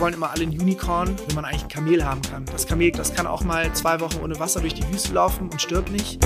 wollen immer alle ein Unicorn, wenn man eigentlich ein Kamel haben kann. Das Kamel, das kann auch mal zwei Wochen ohne Wasser durch die Wüste laufen und stirbt nicht.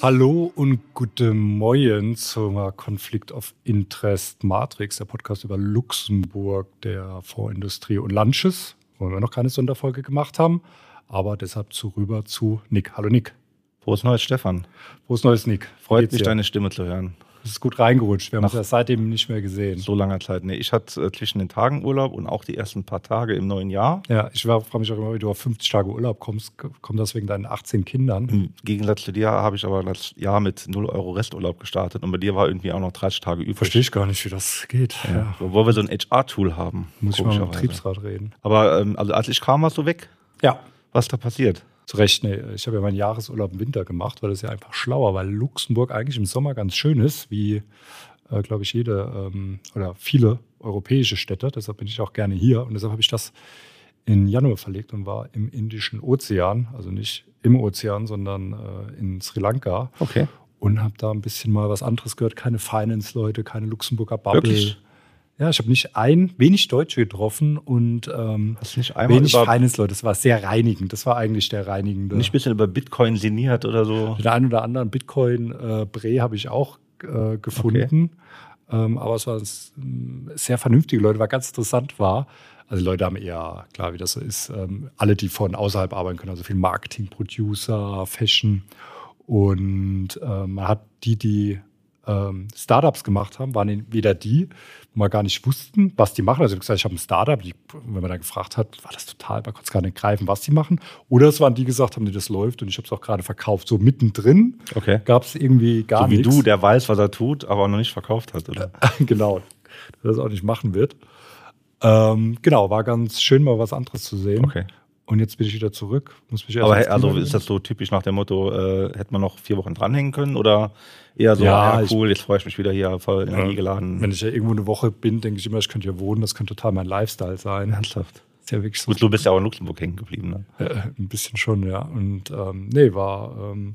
Hallo und gute Morgen zum Konflikt of Interest Matrix, der Podcast über Luxemburg, der Fondsindustrie und Lunches, wo wir noch keine Sonderfolge gemacht haben. Aber deshalb zu rüber zu Nick. Hallo Nick. Frohes Neues, Stefan. Frohes Neues, Nick. Freut mich, deine Stimme zu hören. Es ist gut reingerutscht. Wir haben uns ja seitdem nicht mehr gesehen. So langer Zeit. Nee, ich hatte äh, zwischen den Tagen Urlaub und auch die ersten paar Tage im neuen Jahr. Ja, ich frage mich auch immer, wie du auf 50 Tage Urlaub kommst. Kommt das wegen deinen 18 Kindern? Im Gegensatz zu dir habe ich aber das Jahr mit 0 Euro Resturlaub gestartet und bei dir war irgendwie auch noch 30 Tage übrig. Verstehe ich gar nicht, wie das geht. Ja. Ja. Obwohl wir so ein HR-Tool haben. Muss ich mal mit dem Betriebsrat reden. Aber ähm, also als ich kam, warst du weg? Ja. Was ist da passiert? Zu Recht, nee. Ich habe ja meinen Jahresurlaub im Winter gemacht, weil das ja einfach schlauer, weil Luxemburg eigentlich im Sommer ganz schön ist, wie äh, glaube ich, jede ähm, oder viele europäische Städte. Deshalb bin ich auch gerne hier und deshalb habe ich das in Januar verlegt und war im Indischen Ozean, also nicht im Ozean, sondern äh, in Sri Lanka. Okay. Und habe da ein bisschen mal was anderes gehört. Keine Finance-Leute, keine Luxemburger Bubble. Wirklich? Ja, ich habe nicht ein, wenig Deutsche getroffen und ähm, wenig über, Finance-Leute. Das war sehr reinigend. Das war eigentlich der reinigende. nicht ein bisschen über Bitcoin sinniert oder so? Den einen oder anderen Bitcoin-Bre habe ich auch äh, gefunden. Ähm, aber es waren ähm, sehr vernünftige Leute, was ganz interessant war. Also die Leute haben eher, klar, wie das so ist, ähm, alle, die von außerhalb arbeiten können, also viel Marketing, Producer, Fashion. Und äh, man hat die, die ähm, Startups gemacht haben, waren entweder die, wo wir gar nicht wussten, was die machen. Also ich habe gesagt, ich habe ein Startup, die, wenn man dann gefragt hat, war das total, man konnte es gar nicht greifen, was die machen. Oder es waren die, die gesagt haben, die das läuft und ich habe es auch gerade verkauft. So mittendrin Okay. gab es irgendwie gar So wie nichts. du, der weiß, was er tut, aber noch nicht verkauft hat, oder? genau, der das auch nicht machen wird. Ähm, genau, war ganz schön, mal was anderes zu sehen. Okay. Und jetzt bin ich wieder zurück. Muss mich Aber also ist das so typisch nach dem Motto, äh, hätte man noch vier Wochen dranhängen können oder eher so, Ja, ich- cool, jetzt freue ich mich wieder hier voll Ja. energiegeladen. Wenn ich ja irgendwo eine Woche bin, denke ich immer, ich könnte hier wohnen. Das könnte total mein Lifestyle sein. Ernsthaft. Ist ja wirklich so. Gut, du bist ja auch in Luxemburg hängen geblieben, ne? Äh, ein bisschen schon, ja. Und ähm, nee, war ähm,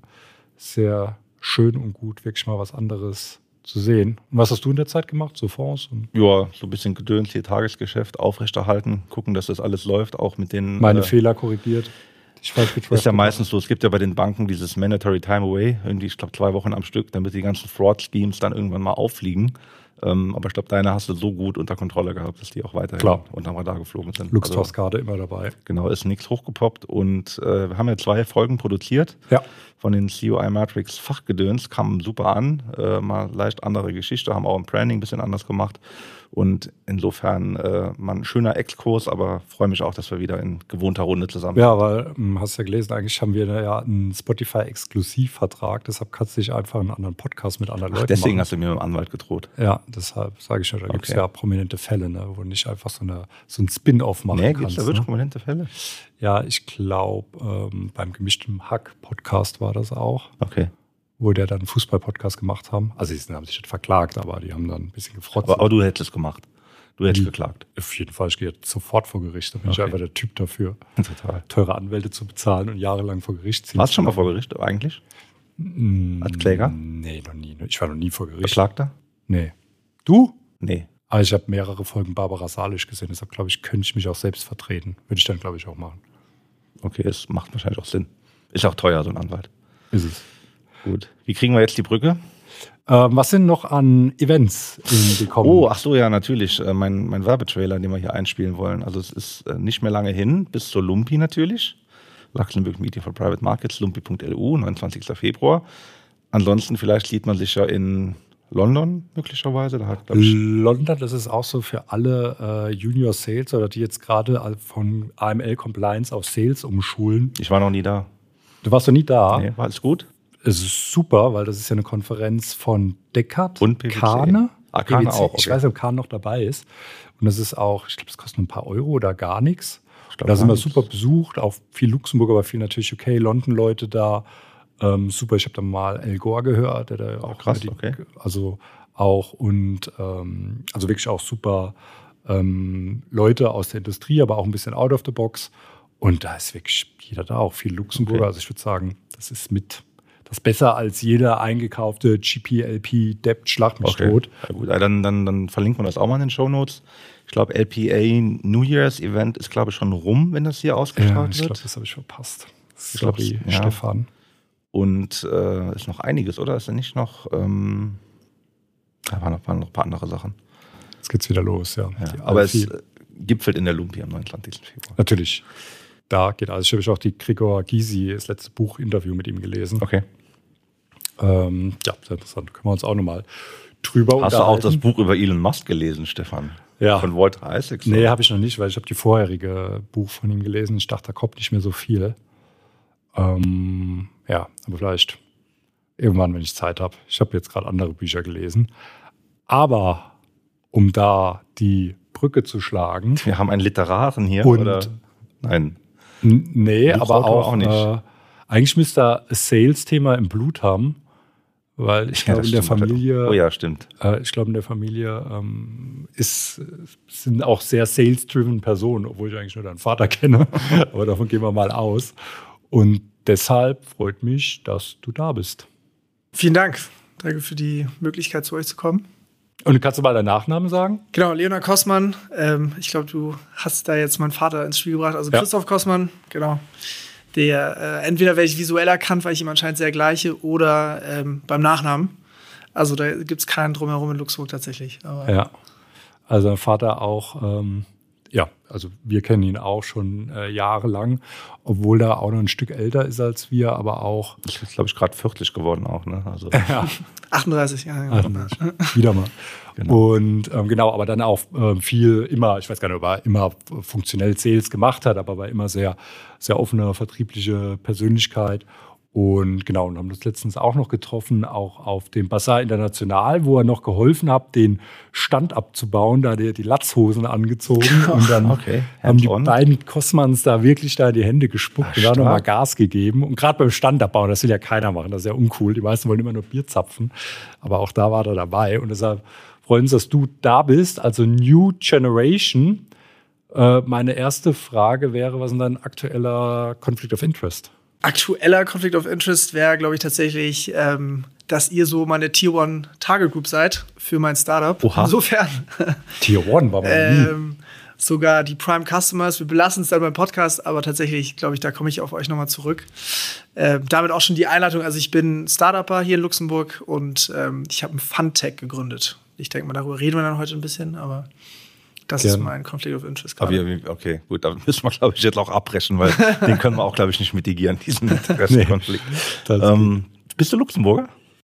sehr schön und gut, wirklich mal was anderes zu sehen. Und was hast du in der Zeit gemacht? So Fonds Ja, so ein bisschen Gedöns, hier Tagesgeschäft aufrechterhalten, gucken, dass das alles läuft, auch mit den. meine äh, Fehler korrigiert. Ich falsch Ist ja meistens so, es gibt ja bei den Banken dieses Mandatory Time Away, irgendwie, ich glaube, zwei Wochen am Stück, damit die ganzen Fraud-Schemes dann irgendwann mal auffliegen. Ähm, aber ich glaube, deine hast du so gut unter Kontrolle gehabt, dass die auch weiterhin Klar. unterm Radar geflogen sind. Luxtos gerade immer dabei. Genau, ist nichts hochgepoppt und äh, wir haben ja zwei Folgen produziert Ja. von den COI Matrix Fachgedöns, kamen super an, äh, mal leicht andere Geschichte, haben auch im Branding ein bisschen anders gemacht und insofern äh, mal ein schöner Exkurs, aber freue mich auch, dass wir wieder in gewohnter Runde zusammen Ja, weil, ähm, hast ja gelesen, eigentlich haben wir ja einen Spotify-Exklusivvertrag, deshalb kannst du dich einfach einen anderen Podcast mit anderen Ach, Leuten deswegen machen. hast du mir mit dem Anwalt gedroht. Ja, deshalb sage ich ja, da gibt es Okay. ja prominente Fälle, ne, wo nicht einfach so, eine, so ein Spin-off machen Nee, gibt kannst. es da wirklich ne? prominente Fälle? Ja, ich glaube, ähm, beim gemischten Hack-Podcast war das auch, Okay. Wo der dann einen Fußball-Podcast gemacht haben. Also, die haben sich nicht verklagt, aber die haben dann ein bisschen gefrotzt. Aber, aber du hättest es gemacht. Du hättest Wie? geklagt. Auf jeden Fall, ich gehe jetzt sofort vor Gericht. Da bin ich Okay. einfach der Typ dafür, Total. teure Anwälte zu bezahlen und jahrelang vor Gericht ziehen. Warst du schon mal vor Gericht eigentlich? Mm, Als Kläger? Nee, noch nie. Ich war noch nie vor Gericht. Beklagter? Nee. Du? Nee. Aber ich habe mehrere Folgen Barbara Salisch gesehen, deshalb glaube ich, könnte ich mich auch selbst vertreten. Würde ich dann, glaube ich, auch machen. Okay, es macht wahrscheinlich auch Sinn. Ist auch teuer, so ein Anwalt. Ist es. Gut. Wie kriegen wir jetzt die Brücke? Ähm, was sind noch an Events gekommen? Oh, ach so, ja, natürlich. Äh, mein, mein Werbetrailer, den wir hier einspielen wollen. Also es ist äh, nicht mehr lange hin, bis zur Lumpi natürlich. Luxemburg Meeting for Private Markets, lumpi.lu, 29. Februar. Ansonsten vielleicht sieht man sich ja in London möglicherweise. Da hat, ich, London, das ist auch so für alle äh, Junior Sales oder die jetzt gerade von AML Compliance auf Sales umschulen. ich war noch nie da. Du warst noch nie da. Nee, war alles gut? Es ist super, weil das ist ja eine Konferenz von Deckard Und PwC. Kane. Ah, Kane PwC. auch, Ich okay. weiß nicht, ob Kane noch dabei ist. Und das ist auch, ich glaube, es kostet nur ein paar Euro oder gar nichts. Ich glaub, da sind wir super besucht, auch viel Luxemburg, aber viel natürlich UK, London-Leute da. Ähm, super, ich habe da mal El Gore gehört, der da auch krass, die, okay. also auch und ähm, also wirklich auch super ähm, Leute aus der Industrie, aber auch ein bisschen out of the box. Und da ist wirklich jeder da, auch viel Luxemburger. Okay. Also ich würde sagen, das ist mit das besser als jeder eingekaufte GPLP Debt Schlag mich okay. Ja, gut, dann, dann, dann verlinken wir das auch mal in den Show Notes. Ich glaube, LPA New Year's Event ist, glaube ich, schon rum, wenn das hier ausgestrahlt ja, ich wird. Ich glaube, das habe ich verpasst. Sorry, ja. Stefan. Und äh, ist noch einiges, oder? Ist da nicht noch, ähm, da waren noch, waren noch ein paar andere Sachen. Jetzt geht's wieder los, ja. ja aber es äh, gipfelt in der Lumpi am 29. Februar. Natürlich. Da geht alles. Ich habe auch die Gregor Gysi, das letzte Buch-Interview mit ihm gelesen. Okay. Ähm, ja, sehr interessant. Können wir uns auch nochmal drüber Hast du auch das Buch über Elon Musk gelesen, Stefan? Ja. Von Walter Isaacson? Nee, habe ich noch nicht, weil ich habe die vorherige Buch von ihm gelesen. Ich dachte, da kommt nicht mehr so viel. Ähm, ja, aber vielleicht irgendwann, wenn ich Zeit habe. Ich habe jetzt gerade andere Bücher gelesen. Aber um da die Brücke zu schlagen. Wir haben einen Literaren hier, und oder? Nein. Nee, aber auch, auch nicht. Äh, eigentlich müsste er ein Sales-Thema im Blut haben, weil ich ja, glaube, in der Familie. Oh ja, stimmt. Äh, ich glaube, in der Familie ähm, ist, sind auch sehr sales-driven Personen, obwohl ich eigentlich nur deinen Vater kenne. aber davon gehen wir mal aus. Und deshalb freut mich, dass du da bist. Vielen Dank. Danke für die Möglichkeit, zu euch zu kommen. Und kannst du mal deinen Nachnamen sagen? Genau, Leonard Kossmann. Ähm, ich glaube, du hast da jetzt meinen Vater ins Spiel gebracht. Also Christoph ja. Kossmann, genau. Der äh, entweder werde ich visuell erkannt, weil ich ihm anscheinend sehr gleiche, oder ähm, beim Nachnamen. Also da gibt es keinen drumherum in Luxemburg tatsächlich. Aber ja. Also mein Vater auch ähm, ja, also wir kennen ihn auch schon äh, jahrelang, obwohl er auch noch ein Stück älter ist als wir, aber auch. Ich bin, glaube ich, gerade 40 geworden auch, ne? Also. ja. 38 Jahre. 38. Wieder mal. Genau. Und ähm, genau, aber dann auch ähm, viel immer, ich weiß gar nicht, ob er immer funktionell Sales gemacht hat, aber war immer sehr, sehr offene vertriebliche Persönlichkeit. Und genau, und haben das letztens auch noch getroffen, auch auf dem Bazaar International, wo er noch geholfen hat, den Stand abzubauen. Da hat er die Latzhosen angezogen und dann okay. haben die beiden Kosmans da wirklich da die Hände gespuckt Ach, und da nochmal Gas gegeben. Und gerade beim Stand abbauen, das will ja keiner machen, das ist ja uncool. Die meisten wollen immer nur Bier zapfen. Aber auch da war er dabei. Und deshalb freuen uns, dass du da bist, also New Generation. Äh, meine erste Frage wäre, was ist dein aktueller Conflict of Interest? aktueller Conflict of Interest wäre, glaube ich, tatsächlich, ähm, dass ihr so meine Tier One Target Group seid für mein Startup. Oha. Insofern. Tier One war ähm, Sogar die Prime Customers. Wir belassen es dann beim Podcast, aber tatsächlich, glaube ich, da komme ich auf euch nochmal zurück. Ähm, damit auch schon die Einleitung. Also, ich bin Startupper hier in Luxemburg und ähm, ich habe ein Fun-Tech gegründet. Ich denke mal, darüber reden wir dann heute ein bisschen, aber das Gerne. ist mein Conflict of Interest gerade. okay, gut, da müssen wir, glaube ich, jetzt auch abbrechen, weil den können wir auch, glaube ich, nicht mitigieren, diesen Interessenkonflikt. Nee, ähm, bist du Luxemburger?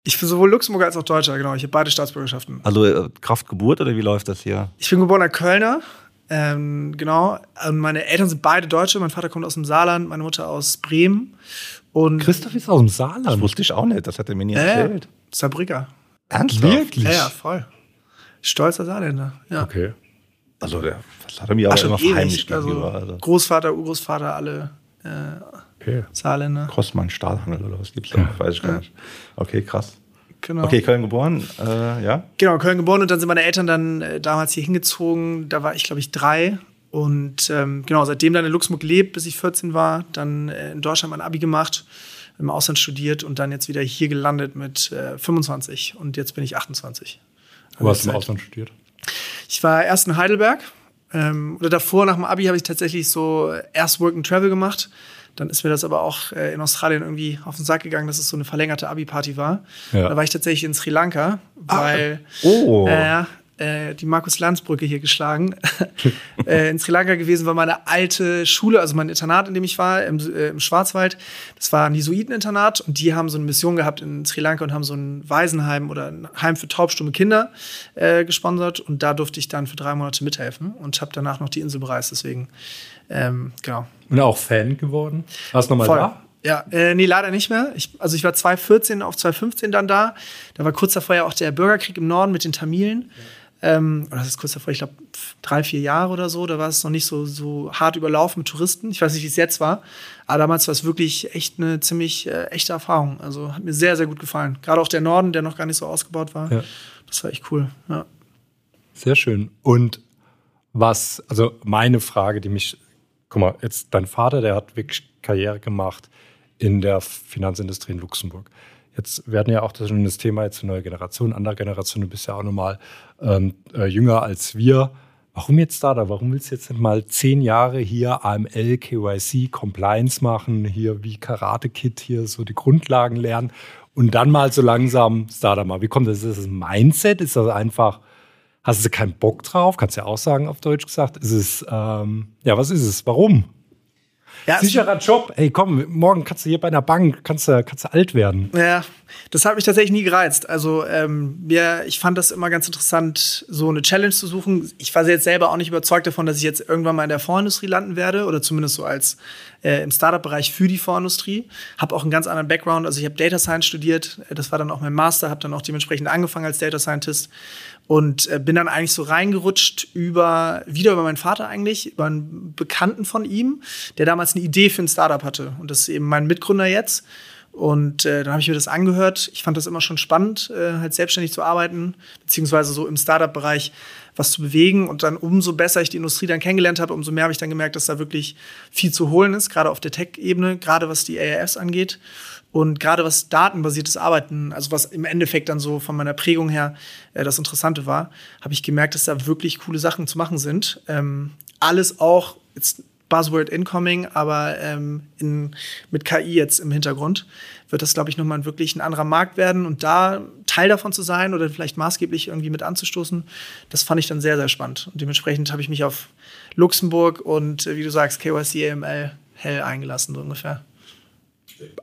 Ich bin sowohl Luxemburger als auch Deutscher, genau. Ich habe beide Staatsbürgerschaften. Also äh, Kraftgeburt oder wie läuft das hier? Ich bin geborener Kölner, ähm, genau. Und meine Eltern sind beide Deutsche. Mein Vater kommt aus dem Saarland, meine Mutter aus Bremen. Und Christoph ist aus dem Saarland. Das wusste ich auch nicht, das hat er mir nie erzählt. Äh, Saarbrücker. Ernsthaft? Wirklich? Ja, ja, voll. Stolzer Saarländer, ja. Okay. Also der, das hat er mir aber immer verheimlicht also, also, Großvater, Urgroßvater, alle äh, okay. Saarländer. Grossmann, Stahlhandel oder was gibt's da? Ja. Weiß ich gar nicht. Okay, krass. Genau. Okay, Köln geboren, äh, ja? Genau, Köln geboren und dann sind meine Eltern dann äh, damals hier hingezogen. Da war ich, glaube ich, drei. Und ähm, genau, seitdem dann in Luxemburg lebt, bis ich 14 war, dann äh, in Deutschland mein Abi gemacht, im Ausland studiert und dann jetzt wieder hier gelandet mit 25. Äh, und jetzt bin ich 28. Wo hast du im Ausland studiert? Ich war erst in Heidelberg. Ähm, oder davor, nach dem Abi, habe ich tatsächlich so erst Work and Travel gemacht. Dann ist mir das aber auch äh, in Australien irgendwie auf den Sack gegangen, dass es so eine verlängerte Abi-Party war. Ja. Da war ich tatsächlich in Sri Lanka, ah, weil ah, oh. äh, äh, die Markus-Lanz-Brücke hier geschlagen. äh, in Sri Lanka gewesen war meine alte Schule, also mein Internat, in dem ich war, im, äh, im Schwarzwald. Das war ein Jesuiteninternat und die haben so eine Mission gehabt in Sri Lanka und haben so ein Waisenheim oder ein Heim für taubstumme Kinder äh, gesponsert. Und da durfte ich dann für drei Monate mithelfen und habe danach noch die Insel bereist. Deswegen, ähm, genau. Und auch Fan geworden? Warst du nochmal da? Ja, äh, nee, leider nicht mehr. Ich, also ich war 2014 auf 2015 dann da. Da war kurz davor ja auch der Bürgerkrieg im Norden mit den Tamilen. Ja. Ähm, das ist kurz davor, ich glaube, drei, vier Jahre oder so. Da war es noch nicht so, so hart überlaufen mit Touristen. Ich weiß nicht, wie es jetzt war. Aber damals war es wirklich echt eine ziemlich äh, echte Erfahrung. Also hat mir sehr, sehr gut gefallen. Gerade auch der Norden, der noch gar nicht so ausgebaut war. Ja. Das war echt cool. Ja. Sehr schön. Und was, also meine Frage, die mich, guck mal, jetzt dein Vater, der hat wirklich Karriere gemacht in der Finanzindustrie in Luxemburg. Jetzt werden ja auch das schon das Thema jetzt eine neue Generation, andere Generation, du bist ja auch nochmal ähm, äh, jünger als wir. Warum jetzt da? Warum willst du jetzt nicht mal zehn Jahre hier AML, KYC, Compliance machen, hier wie Karate Kid, hier so die Grundlagen lernen und dann mal so langsam Startup mal. Wie kommt das? Ist das ein Mindset? Ist das einfach, hast du keinen Bock drauf? Kannst du ja auch sagen auf Deutsch gesagt. Ist es, ähm, ja, was ist es? Warum? Ja, Sicherer Job. Ey, komm, morgen kannst du hier bei einer Bank, kannst du, kannst du alt werden. Ja, das hat mich tatsächlich nie gereizt. Also ähm, mir, ich fand das immer ganz interessant, so eine Challenge zu suchen. Ich war jetzt selber auch nicht überzeugt davon, dass ich jetzt irgendwann mal in der Fondsindustrie landen werde oder zumindest so als äh, im Startup-Bereich für die Fondsindustrie. Habe auch einen ganz anderen Background. Also ich habe Data Science studiert. Das war dann auch mein Master. Habe dann auch dementsprechend angefangen als Data Scientist und äh, bin dann eigentlich so reingerutscht über wieder über meinen Vater eigentlich, über einen Bekannten von ihm, der damals eine Idee für ein Startup hatte. Und das ist eben mein Mitgründer jetzt. Und äh, dann habe ich mir das angehört. Ich fand das immer schon spannend, äh, halt selbstständig zu arbeiten, beziehungsweise so im Startup-Bereich was zu bewegen. Und dann umso besser ich die Industrie dann kennengelernt habe, umso mehr habe ich dann gemerkt, dass da wirklich viel zu holen ist, gerade auf der Tech-Ebene, gerade was die ARS angeht. Und gerade was datenbasiertes Arbeiten, also was im Endeffekt dann so von meiner Prägung her äh, das Interessante war, habe ich gemerkt, dass da wirklich coole Sachen zu machen sind. Ähm, alles auch, jetzt Buzzword incoming, aber ähm, in, mit KI jetzt im Hintergrund wird das, glaube ich, nochmal wirklich ein anderer Markt werden. Und da Teil davon zu sein oder vielleicht maßgeblich irgendwie mit anzustoßen, das fand ich dann sehr, sehr spannend. Und dementsprechend habe ich mich auf Luxemburg und, äh, wie du sagst, KYC, AML hell eingelassen, so ungefähr.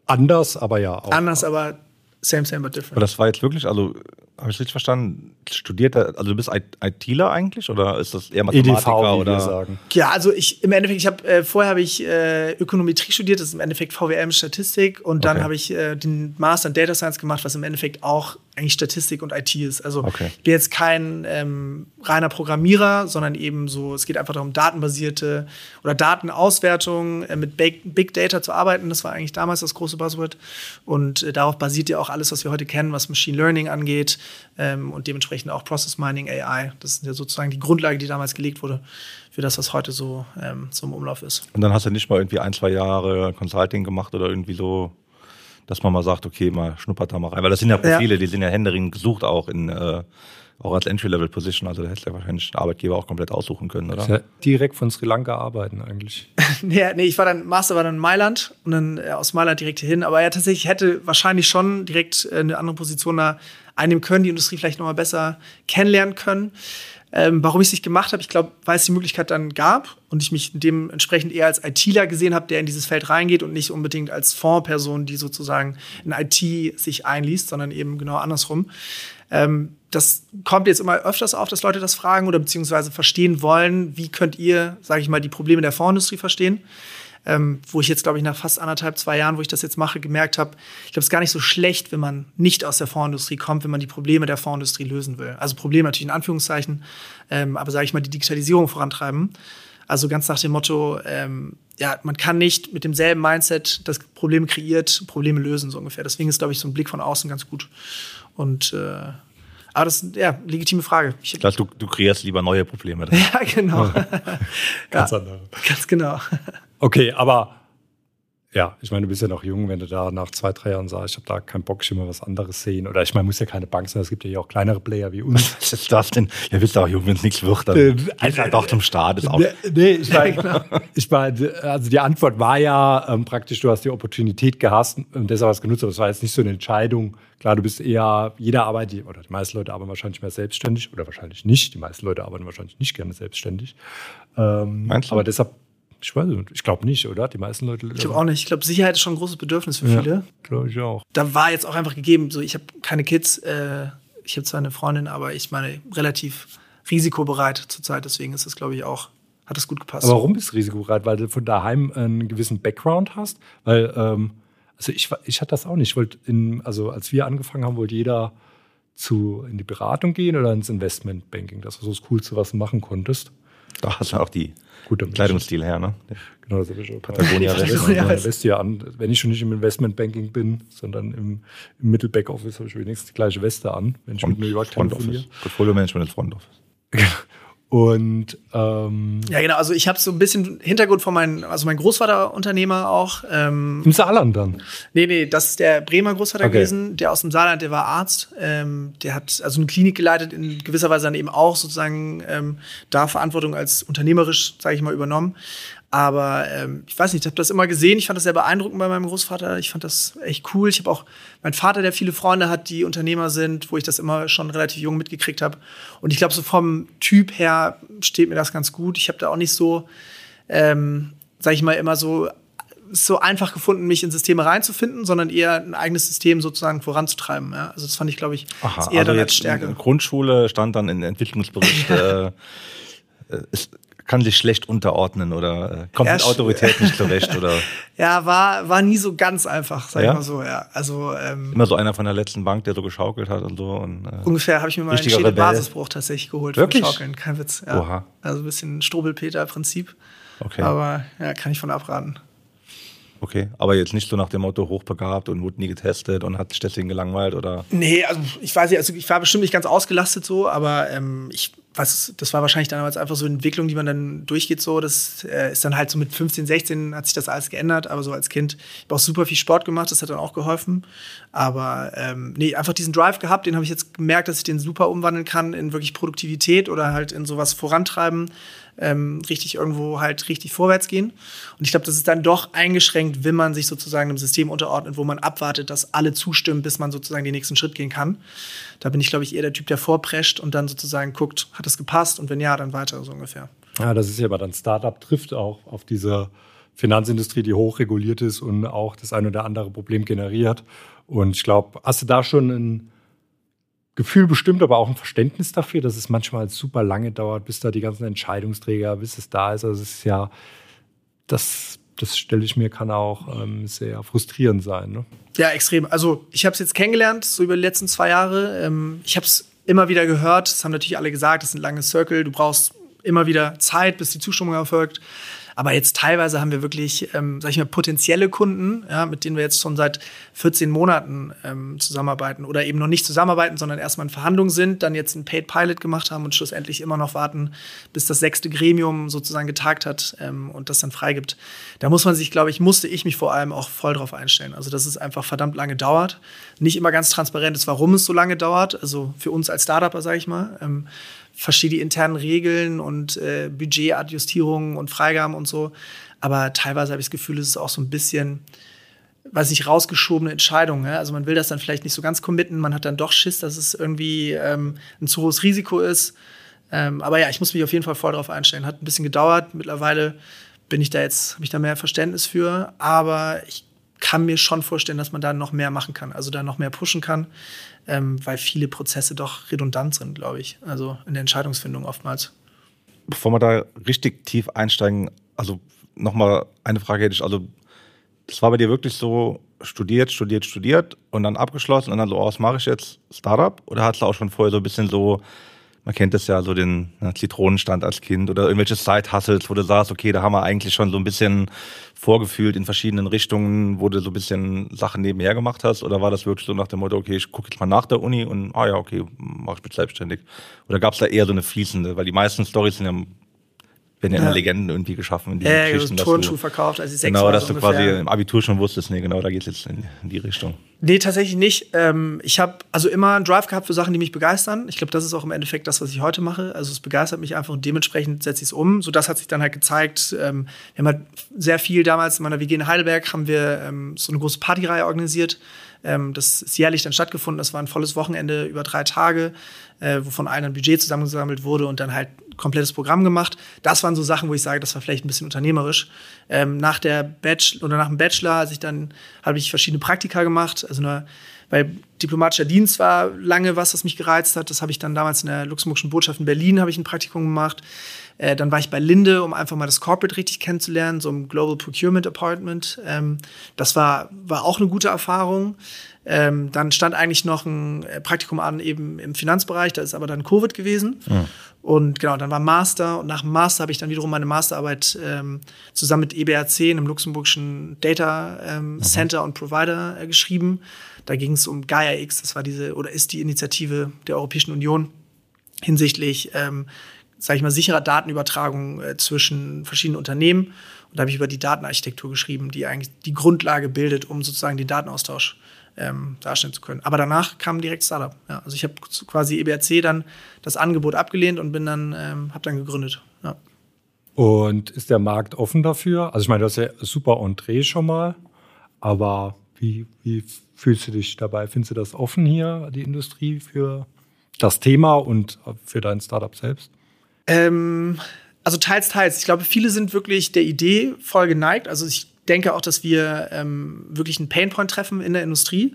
Anders, aber ja. Auch. Anders, aber same, same, but different. Aber das war jetzt wirklich, also habe ich richtig verstanden? Studiert also du bist ITler eigentlich oder ist das eher Mathematiker EDV, oder? sagen. Ja, also ich im Endeffekt, ich habe äh, vorher habe ich äh, Ökonometrie studiert, das ist im Endeffekt VWM Statistik und dann okay. habe ich äh, den Master in Data Science gemacht, was im Endeffekt auch eigentlich Statistik und IT ist. Also okay. ich bin jetzt kein ähm, reiner Programmierer, sondern eben so, es geht einfach darum, datenbasierte oder Datenauswertung äh, mit Big, Big, Data zu arbeiten. Das war eigentlich damals das große Buzzword. Und äh, darauf basiert ja auch alles, was wir heute kennen, was Machine Learning angeht ähm, und dementsprechend auch Process Mining, AI. Das ist ja sozusagen die Grundlage, die damals gelegt wurde für das, was heute so, ähm, im Umlauf ist. Und dann hast du nicht mal irgendwie ein, zwei Jahre Consulting gemacht oder irgendwie so dass man mal sagt, okay, mal schnuppert da mal rein. Weil das sind ja Profile, ja. die sind ja händeringend gesucht auch in äh, auch als Entry-Level-Position. Also da hätte ja wahrscheinlich ein Arbeitgeber auch komplett aussuchen können, oder? Ja direkt von Sri Lanka arbeiten eigentlich. nee, nee, ich war dann, Master war dann in Mailand und dann äh, aus Mailand direkt hin. Aber ja, tatsächlich hätte wahrscheinlich schon direkt äh, eine andere Position da einnehmen können, die Industrie vielleicht noch mal besser kennenlernen können. Ähm, warum ich es nicht gemacht habe, ich glaube, weil es die Möglichkeit dann gab und ich mich dementsprechend eher als ITler gesehen habe, der in dieses Feld reingeht und nicht unbedingt als Fondsperson, die sozusagen in IT sich einliest, sondern eben genau andersrum. Ähm, das kommt jetzt immer öfters auf, dass Leute das fragen oder beziehungsweise verstehen wollen, wie könnt ihr, sage ich mal, die Probleme der Fondsindustrie verstehen ähm, wo ich jetzt, glaube ich, nach fast anderthalb, zwei Jahren, wo ich das jetzt mache, gemerkt habe, ich glaube, es ist gar nicht so schlecht, wenn man nicht aus der Fondsindustrie kommt, wenn man die Probleme der Fondsindustrie lösen will. Also Probleme natürlich in Anführungszeichen, ähm, aber sage ich mal, die Digitalisierung vorantreiben. Also ganz nach dem Motto, ähm, ja, man kann nicht mit demselben Mindset, das Probleme kreiert, Probleme lösen, so ungefähr. Deswegen ist, glaube ich, so ein Blick von außen ganz gut. Und äh, aber das ist ja legitime Frage. Ich, ich glaube, du, du kreierst lieber neue Probleme. ja, genau. ganz ja, andere. Ganz genau. Okay, aber ja, ich meine, du bist ja noch jung, wenn du da nach zwei, drei Jahren sagst, ich habe da keinen Bock, ich will mal was anderes sehen. Oder ich meine, muss ja keine Bank sein, es gibt ja hier auch kleinere Player wie uns. Was ist das denn? Ja, bist auch jung, wenn es nichts wird, dann äh, einfach doch zum Start. Ist auch nee, ich meine, genau. ich mein, also die Antwort war ja ähm, praktisch, du hast die Opportunität gehasst und deshalb hast du genutzt, aber es war jetzt nicht so eine Entscheidung. Klar, du bist eher, jeder arbeitet, oder die meisten Leute arbeiten wahrscheinlich mehr selbstständig oder wahrscheinlich nicht. Die meisten Leute arbeiten wahrscheinlich nicht gerne selbstständig. Ähm, Meinst du? Aber deshalb ich weiß nicht, ich glaube nicht, oder? Die meisten Leute. Ich glaube auch nicht. Ich glaube, Sicherheit ist schon ein großes Bedürfnis für viele. Ja, glaube ich auch. Da war jetzt auch einfach gegeben, so ich habe keine Kids, äh, ich habe zwar eine Freundin, aber ich meine, relativ risikobereit zurzeit. Deswegen ist das, glaube ich, auch, hat das gut gepasst. Aber warum bist du risikobereit? Weil du von daheim einen gewissen Background hast? Weil, ähm, also ich, ich hatte das auch nicht. Ich wollte in, also als wir angefangen haben, wollte jeder zu, in die Beratung gehen oder ins Investmentbanking. Das war so das Coolste, was du machen konntest. Da hast du auch die Guter Kleidungsstil her, ne? Genau, das habe ich auch. Patagonia West hier an. Wenn ich schon nicht im Investmentbanking bin, sondern im, im Mittelbackoffice, habe ich wenigstens die gleiche Weste an, wenn ich Front, mit New York telefoniere. Portfolio Management Front Office. Und ähm, ja, genau. Also ich habe so ein bisschen Hintergrund von meinem, also mein Großvater Unternehmer auch. Ähm, Im Saarland dann? Nee, nee, das ist der Bremer Großvater okay. gewesen, der aus dem Saarland, der war Arzt. Ähm, der hat also eine Klinik geleitet, in gewisser Weise dann eben auch sozusagen ähm, da Verantwortung als unternehmerisch, sage ich mal, übernommen. Aber ähm, ich weiß nicht, ich habe das immer gesehen. Ich fand das sehr beeindruckend bei meinem Großvater. Ich fand das echt cool. Ich habe auch meinen Vater, der viele Freunde hat, die Unternehmer sind, wo ich das immer schon relativ jung mitgekriegt habe. Und ich glaube, so vom Typ her steht mir das ganz gut. Ich habe da auch nicht so, ähm, sag ich mal, immer so so einfach gefunden, mich in Systeme reinzufinden, sondern eher ein eigenes System sozusagen voranzutreiben. Ja? Also das fand ich, glaube ich, Aha, eher also dann als Stärke. Grundschule stand dann in Entwicklungsbericht, äh, ist, kann sich schlecht unterordnen oder äh, kommt mit Autorität nicht zurecht oder. Ja, war, war nie so ganz einfach, sag ja? ich mal so, ja. Also, ähm, Immer so einer von der letzten Bank, der so geschaukelt hat und so. Und, äh, ungefähr habe ich mir mal einen Schädelbasisbruch tatsächlich geholt Wirklich? vom Schaukeln. Kein Witz. Ja. Oha. Also ein bisschen Strobelpeter-Prinzip. Okay. Aber ja, kann ich von abraten. Okay, aber jetzt nicht so nach dem Motto hochbegabt und wurde nie getestet und hat sich deswegen gelangweilt oder? Nee, also ich weiß nicht, also ich war bestimmt nicht ganz ausgelastet so, aber ähm, ich was, das war wahrscheinlich damals einfach so eine Entwicklung, die man dann durchgeht. So, das äh, ist dann halt so mit 15, 16 hat sich das alles geändert. Aber so als Kind, ich habe auch super viel Sport gemacht, das hat dann auch geholfen. Aber ähm, nee, einfach diesen Drive gehabt, den habe ich jetzt gemerkt, dass ich den super umwandeln kann in wirklich Produktivität oder halt in sowas vorantreiben, ähm, richtig irgendwo halt richtig vorwärts gehen. Und ich glaube, das ist dann doch eingeschränkt, wenn man sich sozusagen einem System unterordnet, wo man abwartet, dass alle zustimmen, bis man sozusagen den nächsten Schritt gehen kann. Da bin ich, glaube ich, eher der Typ, der vorprescht und dann sozusagen guckt, hat das gepasst und wenn ja, dann weiter so ungefähr. Ja, das ist ja aber dann Startup trifft auch auf diese Finanzindustrie, die hochreguliert ist und auch das ein oder andere Problem generiert. Und ich glaube, hast du da schon ein Gefühl bestimmt, aber auch ein Verständnis dafür, dass es manchmal super lange dauert, bis da die ganzen Entscheidungsträger, bis es da ist. Also es ist ja, das, das stelle ich mir, kann auch ähm, sehr frustrierend sein. Ne? Ja, extrem. Also ich habe es jetzt kennengelernt, so über die letzten zwei Jahre. Ähm, ich habe es immer wieder gehört, das haben natürlich alle gesagt, das ist ein langes Circle, du brauchst immer wieder Zeit, bis die Zustimmung erfolgt. Aber jetzt teilweise haben wir wirklich, ähm, sag ich mal, potenzielle Kunden, ja, mit denen wir jetzt schon seit 14 Monaten ähm, zusammenarbeiten oder eben noch nicht zusammenarbeiten, sondern erstmal in Verhandlungen sind, dann jetzt ein Paid Pilot gemacht haben und schlussendlich immer noch warten, bis das sechste Gremium sozusagen getagt hat ähm, und das dann freigibt. Da muss man sich, glaube ich, musste ich mich vor allem auch voll drauf einstellen. Also, dass es einfach verdammt lange dauert. Nicht immer ganz transparent ist, warum es so lange dauert. Also für uns als Startupper, sage ich mal. Ähm, verstehe die internen Regeln und äh, Budgetadjustierungen und Freigaben und so. Aber teilweise habe ich das Gefühl, es ist auch so ein bisschen, weiß ich, rausgeschobene Entscheidungen. Ja? Also man will das dann vielleicht nicht so ganz committen, man hat dann doch Schiss, dass es irgendwie ähm, ein zu hohes Risiko ist. Ähm, aber ja, ich muss mich auf jeden Fall voll darauf einstellen. Hat ein bisschen gedauert. Mittlerweile bin ich da jetzt, habe ich da mehr Verständnis für. Aber ich kann mir schon vorstellen, dass man da noch mehr machen kann, also da noch mehr pushen kann ähm, weil viele Prozesse doch redundant sind, glaube ich. Also in der Entscheidungsfindung oftmals. Bevor wir da richtig tief einsteigen, also nochmal eine Frage hätte ich, also das war bei dir wirklich so, studiert, studiert, studiert und dann abgeschlossen und dann so, oh, was mache ich jetzt? Startup? Oder hast du auch schon vorher so ein bisschen so man kennt das ja, so den ne, Zitronenstand als Kind oder irgendwelche Side-Hustles, wo du sagst, okay, da haben wir eigentlich schon so ein bisschen vorgefühlt in verschiedenen Richtungen, wo du so ein bisschen Sachen nebenher gemacht hast? Oder war das wirklich so nach dem Motto, okay, ich gucke jetzt mal nach der Uni und, ah ja, okay, mach ich mich selbstständig? Oder gab es da eher so eine fließende? Weil die meisten Storys sind ja werden ja, ja. Legenden irgendwie geschaffen in diesen ja, Geschichten. Ja, Turnschuh verkauft, als ich sechs Genau, dass du quasi im Abitur schon wusstest, nee, genau, da geht es jetzt in, in, die Richtung. Nee, tatsächlich nicht. Ähm, ich habe also immer einen Drive gehabt für Sachen, die mich begeistern. Ich glaube, das ist auch im Endeffekt das, was ich heute mache. Also es begeistert mich einfach und dementsprechend setze ich es um. So das hat sich dann halt gezeigt. Ähm, wir haben halt sehr viel damals in meiner WG in Heidelberg haben wir ähm, so eine große Partyreihe organisiert. Ähm, das ist jährlich dann stattgefunden. Das war ein volles Wochenende über drei Tage, äh, wovon ein Budget zusammengesammelt wurde und dann halt komplettes Programm gemacht. Das waren so Sachen, wo ich sage, das war vielleicht ein bisschen unternehmerisch. Ähm, nach der Bachelor oder nach dem Bachelor, als ich dann habe ich verschiedene Praktika gemacht, also eine, weil diplomatischer Dienst war lange was, was mich gereizt hat. Das habe ich dann damals in der luxemburgischen Botschaft in Berlin habe ich ein Praktikum gemacht. Äh, dann war ich bei Linde, um einfach mal das Corporate richtig kennenzulernen, so im Global Procurement Appointment. Ähm, das war, war auch eine gute Erfahrung. Ähm, dann stand eigentlich noch ein äh, Praktikum an eben im Finanzbereich, da ist aber dann Covid gewesen. Ja. Und genau, dann war Master und nach dem Master habe ich dann wiederum meine Masterarbeit ähm, zusammen mit EBRC, einem luxemburgischen Data ähm, Center und Provider äh, geschrieben. Da ging es um Gaia X, das war diese oder ist die Initiative der Europäischen Union hinsichtlich ähm, sage ich mal, sicherer Datenübertragung äh, zwischen verschiedenen Unternehmen. Und da habe ich über die Datenarchitektur geschrieben, die eigentlich die Grundlage bildet, um sozusagen den Datenaustausch ähm, darstellen zu können. Aber danach kam direkt Startup. Ja, also ich habe quasi EBRC dann das Angebot abgelehnt und bin dann, ähm, habe dann gegründet. Ja. Und ist der Markt offen dafür? Also ich meine, das ist ja super Entree schon mal, aber wie, wie fühlst du dich dabei? Findest du das offen hier, die Industrie, für das Thema und für dein Startup selbst? Ähm, also teils, teils. Ich glaube, viele sind wirklich der Idee voll geneigt. Also ich denke auch, dass wir ähm, wirklich einen Painpoint treffen in der Industrie.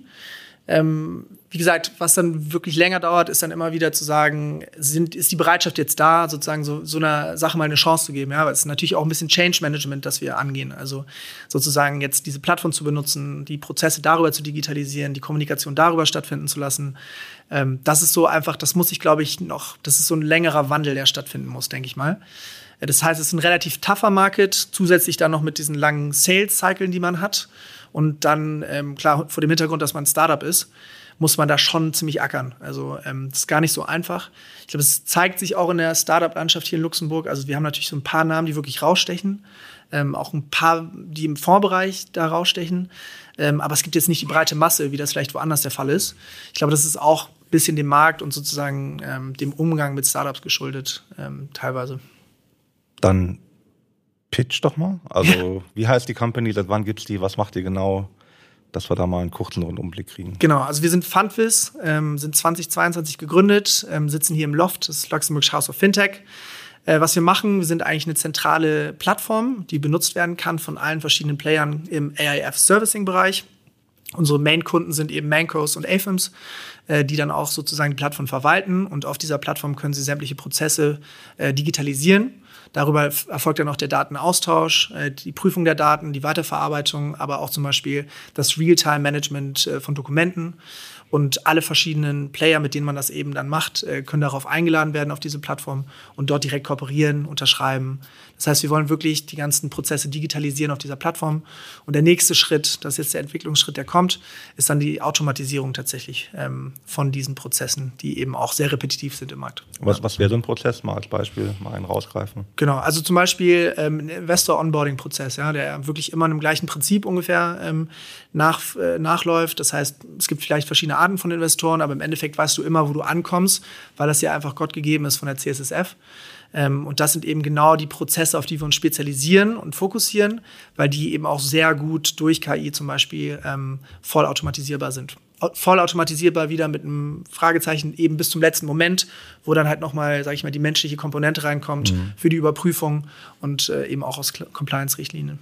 Ähm, wie gesagt, was dann wirklich länger dauert, ist dann immer wieder zu sagen, sind, ist die Bereitschaft jetzt da, sozusagen so, so einer Sache mal eine Chance zu geben. Ja, weil es ist natürlich auch ein bisschen Change Management, das wir angehen. Also sozusagen jetzt diese Plattform zu benutzen, die Prozesse darüber zu digitalisieren, die Kommunikation darüber stattfinden zu lassen. Ähm, das ist so einfach, das muss ich, glaube ich, noch, das ist so ein längerer Wandel, der stattfinden muss, denke ich mal. Das heißt, es ist ein relativ tougher Market, zusätzlich dann noch mit diesen langen Sales-Cyclen, die man hat. Und dann, ähm, klar, vor dem Hintergrund, dass man ein Startup ist, muss man da schon ziemlich ackern. Also ähm, das ist gar nicht so einfach. Ich glaube, es zeigt sich auch in der Startup-Landschaft hier in Luxemburg. Also wir haben natürlich so ein paar Namen, die wirklich rausstechen. Ähm, auch ein paar, die im Fondsbereich da rausstechen. Ähm, aber es gibt jetzt nicht die breite Masse, wie das vielleicht woanders der Fall ist. Ich glaube, das ist auch ein bisschen dem Markt und sozusagen ähm, dem Umgang mit Startups geschuldet, ähm, teilweise. Dann pitch doch mal. Also, wie heißt die Company? Seit wann gibt es die? Was macht die genau? Dass wir da mal einen kurzen Rundumblick kriegen. Genau, also wir sind Fundwiz, ähm, sind 2022 gegründet, ähm, sitzen hier im Loft, das Luxemburg House of Fintech. Äh, was wir machen, wir sind eigentlich eine zentrale Plattform, die benutzt werden kann von allen verschiedenen Playern im AIF-Servicing-Bereich. Unsere Main-Kunden sind eben Mancos und AFIMS, äh, die dann auch sozusagen die Plattform verwalten. Und auf dieser Plattform können sie sämtliche Prozesse äh, digitalisieren Darüber erfolgt dann auch der Datenaustausch, äh, die Prüfung der Daten, die Weiterverarbeitung, aber auch zum Beispiel das Realtime-Management äh, von Dokumenten. Und alle verschiedenen Player, mit denen man das eben dann macht, äh, können darauf eingeladen werden auf diese Plattform und dort direkt kooperieren, unterschreiben. Das heißt, wir wollen wirklich die ganzen Prozesse digitalisieren auf dieser Plattform. Und der nächste Schritt, das ist jetzt der Entwicklungsschritt, der kommt, ist dann die Automatisierung tatsächlich ähm, von diesen Prozessen, die eben auch sehr repetitiv sind im Markt. Was, was wäre so ein Prozess mal als Beispiel, mal einen rausgreifen? Genau, also zum Beispiel ähm, ein Investor-Onboarding-Prozess, ja, der wirklich immer im gleichen Prinzip ungefähr ähm, nach, äh, nachläuft. Das heißt, es gibt vielleicht verschiedene Arten von Investoren, aber im Endeffekt weißt du immer, wo du ankommst, weil das ja einfach Gott gegeben ist von der CSSF. Ähm, und das sind eben genau die Prozesse, auf die wir uns spezialisieren und fokussieren, weil die eben auch sehr gut durch KI zum Beispiel ähm, voll automatisierbar sind. Voll automatisierbar wieder mit einem Fragezeichen eben bis zum letzten Moment, wo dann halt nochmal, sage ich mal, die menschliche Komponente reinkommt mhm. für die Überprüfung und äh, eben auch aus Compliance-Richtlinien.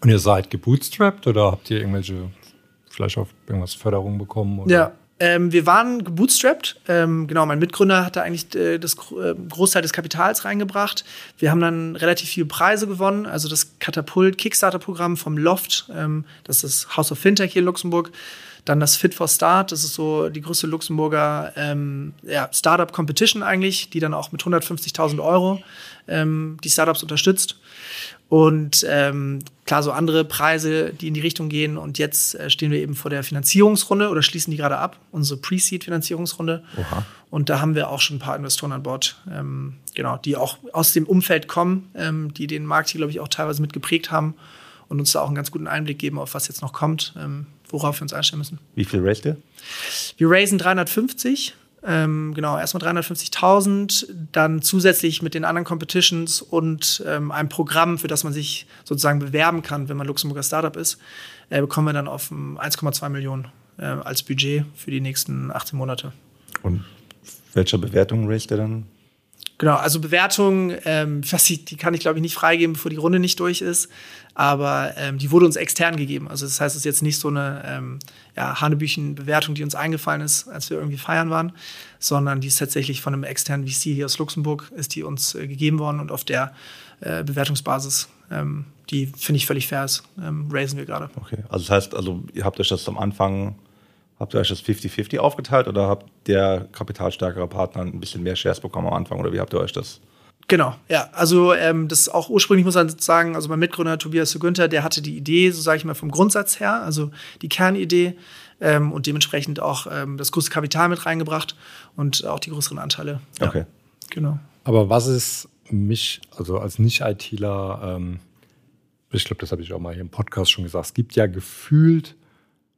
Und ihr seid gebootstrapped oder habt ihr irgendwelche, vielleicht auf irgendwas Förderung bekommen? Oder? Ja, ähm, wir waren gebootstrapped. Ähm, genau, mein Mitgründer hat da eigentlich äh, das äh, Großteil des Kapitals reingebracht. Wir haben dann relativ viele Preise gewonnen. Also das Katapult Kickstarter-Programm vom Loft, ähm, das ist das House of Fintech hier in Luxemburg. Dann das Fit for Start, das ist so die größte Luxemburger ähm, ja, Startup Competition eigentlich, die dann auch mit 150.000 Euro ähm, die Startups unterstützt. Und ähm, klar, so andere Preise, die in die Richtung gehen. Und jetzt äh, stehen wir eben vor der Finanzierungsrunde oder schließen die gerade ab, unsere Pre-Seed-Finanzierungsrunde. Und da haben wir auch schon ein paar Investoren an Bord, ähm, genau, die auch aus dem Umfeld kommen, ähm, die den Markt hier, glaube ich, auch teilweise mit geprägt haben und uns da auch einen ganz guten Einblick geben, auf was jetzt noch kommt, ähm, worauf wir uns einstellen müssen. Wie viel raised ihr? Wir raisen 350 ähm, genau, erstmal 350.000, dann zusätzlich mit den anderen Competitions und ähm, einem Programm, für das man sich sozusagen bewerben kann, wenn man Luxemburger Startup ist, äh, bekommen wir dann auf 1,2 Millionen äh, als Budget für die nächsten 18 Monate. Und welche Bewertung raised ihr dann? Genau, also Bewertung, ähm, die kann ich glaube ich nicht freigeben, bevor die Runde nicht durch ist. Aber ähm, die wurde uns extern gegeben. Also das heißt, es ist jetzt nicht so eine ähm, ja, Hanebüchen-Bewertung, die uns eingefallen ist, als wir irgendwie feiern waren, sondern die ist tatsächlich von einem externen VC hier aus Luxemburg, ist die uns äh, gegeben worden und auf der äh, Bewertungsbasis, ähm, die finde ich völlig fair ist, ähm, raisen wir gerade. Okay, also das heißt, also ihr habt euch das am Anfang Habt ihr euch das 50-50 aufgeteilt oder habt der kapitalstärkere Partner ein bisschen mehr Shares bekommen am Anfang oder wie habt ihr euch das? Genau, ja. Also ähm, das auch ursprünglich muss man sagen, also mein Mitgründer Tobias Günther, der hatte die Idee, so sage ich mal, vom Grundsatz her, also die Kernidee ähm, und dementsprechend auch ähm, das größte Kapital mit reingebracht und auch die größeren Anteile. Ja. Okay. Genau. Aber was ist mich, also als Nicht-ITler, ähm, ich glaube, das habe ich auch mal hier im Podcast schon gesagt, es gibt ja gefühlt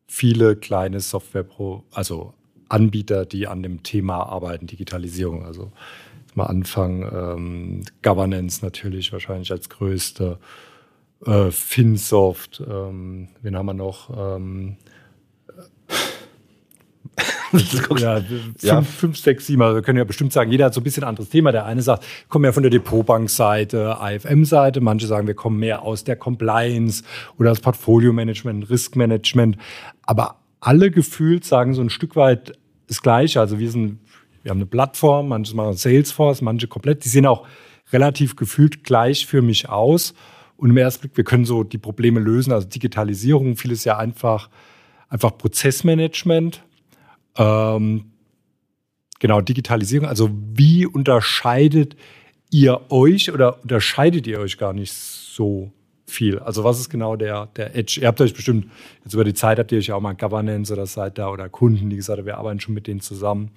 viele kleine Software, pro, also Anbieter, die an dem Thema arbeiten, Digitalisierung. Also mal anfangen, ähm, Governance natürlich wahrscheinlich als größte, äh, Finsoft, ähm, wen haben wir noch? Ähm, ja, fünf, ja. fünf, sechs, sieben. Also wir können ja bestimmt sagen, jeder hat so ein bisschen anderes Thema. Der eine sagt, wir kommen ja von der Depotbank-Seite, AFM-Seite. Manche sagen, wir kommen mehr aus der Compliance oder das Portfolio-Management, Risk-Management. Aber alle gefühlt sagen so ein Stück weit das Gleiche. Also wir sind, wir haben eine Plattform, manche machen Salesforce, manche komplett. Die sehen auch relativ gefühlt gleich für mich aus. Und im ersten Blick, wir können so die Probleme lösen. Also Digitalisierung, vieles ja einfach, einfach Prozessmanagement. Ähm, genau, Digitalisierung. Also wie unterscheidet ihr euch oder unterscheidet ihr euch gar nicht so viel? Also was ist genau der, der Edge? Ihr habt euch bestimmt, jetzt über die Zeit habt ihr euch ja auch mal Governance oder seid da oder Kunden, die gesagt haben, wir arbeiten schon mit denen zusammen.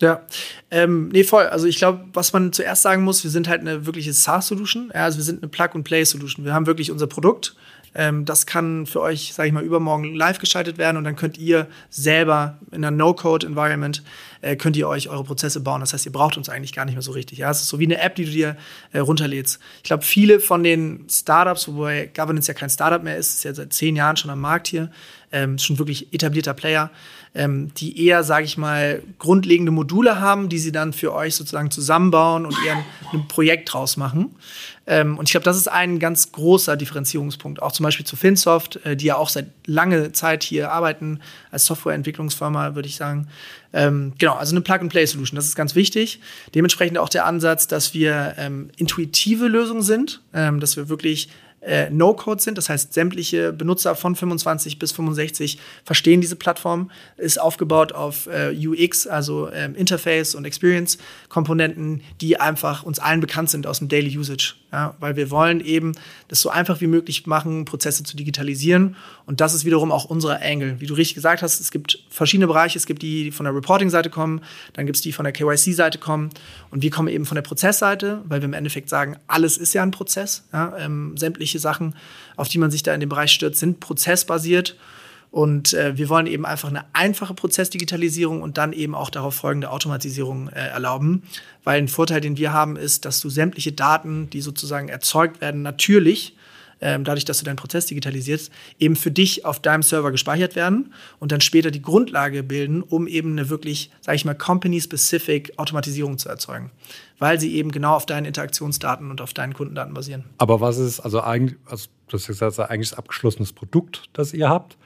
Ja, ähm, nee, voll. Also ich glaube, was man zuerst sagen muss, wir sind halt eine wirkliche SaaS-Solution. Ja, also wir sind eine Plug-and-Play-Solution. Wir haben wirklich unser Produkt. Ähm, das kann für euch, sage ich mal, übermorgen live geschaltet werden und dann könnt ihr selber in einer No-Code-Environment äh, könnt ihr euch eure Prozesse bauen. Das heißt, ihr braucht uns eigentlich gar nicht mehr so richtig. Ja, es ist so wie eine App, die du dir äh, runterlädst. Ich glaube, viele von den Startups, wobei Governance ja kein Startup mehr ist, ist ja seit zehn Jahren schon am Markt hier, ähm, schon wirklich etablierter Player, ähm, die eher, sage ich mal, grundlegende Module haben, die sie dann für euch sozusagen zusammenbauen und eher ein, Projekt draus machen. Ähm, und ich glaube, das ist ein ganz großer Differenzierungspunkt. Auch zum Beispiel zu Finsoft, äh, die ja auch seit lange Zeit hier arbeiten als Softwareentwicklungsfirma, würde ich sagen. Ähm, genau, also eine Plug-and-Play-Solution, das ist ganz wichtig. Dementsprechend auch der Ansatz, dass wir ähm, intuitive Lösungen sind, ähm, dass wir wirklich äh, No-Code sind. Das heißt, sämtliche Benutzer von 25 bis 65 verstehen diese Plattform. Ist aufgebaut auf äh, UX, also ähm, Interface und Experience-Komponenten, die einfach uns allen bekannt sind aus dem Daily Usage. Ja? Weil wir wollen eben das so einfach wie möglich machen, Prozesse zu digitalisieren. Und das ist wiederum auch unser Angle. Wie du richtig gesagt hast, es gibt verschiedene Bereiche. Es gibt die, die von der Reporting-Seite kommen, dann gibt es die von der KYC-Seite kommen. Und wir kommen eben von der Prozessseite, weil wir im Endeffekt sagen, alles ist ja ein Prozess. Ja? Ähm, sämtliche Sachen, auf die man sich da in dem Bereich stürzt, sind prozessbasiert. Und äh, wir wollen eben einfach eine einfache Prozessdigitalisierung und dann eben auch darauf folgende Automatisierung äh, erlauben. Weil ein Vorteil, den wir haben, ist, dass du sämtliche Daten, die sozusagen erzeugt werden, natürlich ähm, dadurch, dass du deinen Prozess digitalisierst, eben für dich auf deinem Server gespeichert werden und dann später die Grundlage bilden, um eben eine wirklich, sage ich mal, company-specific Automatisierung zu erzeugen, weil sie eben genau auf deinen Interaktionsdaten und auf deinen Kundendaten basieren. Aber was ist, also eigentlich, also du hast gesagt, eigentlich ist abgeschlossenes Produkt, das ihr habt,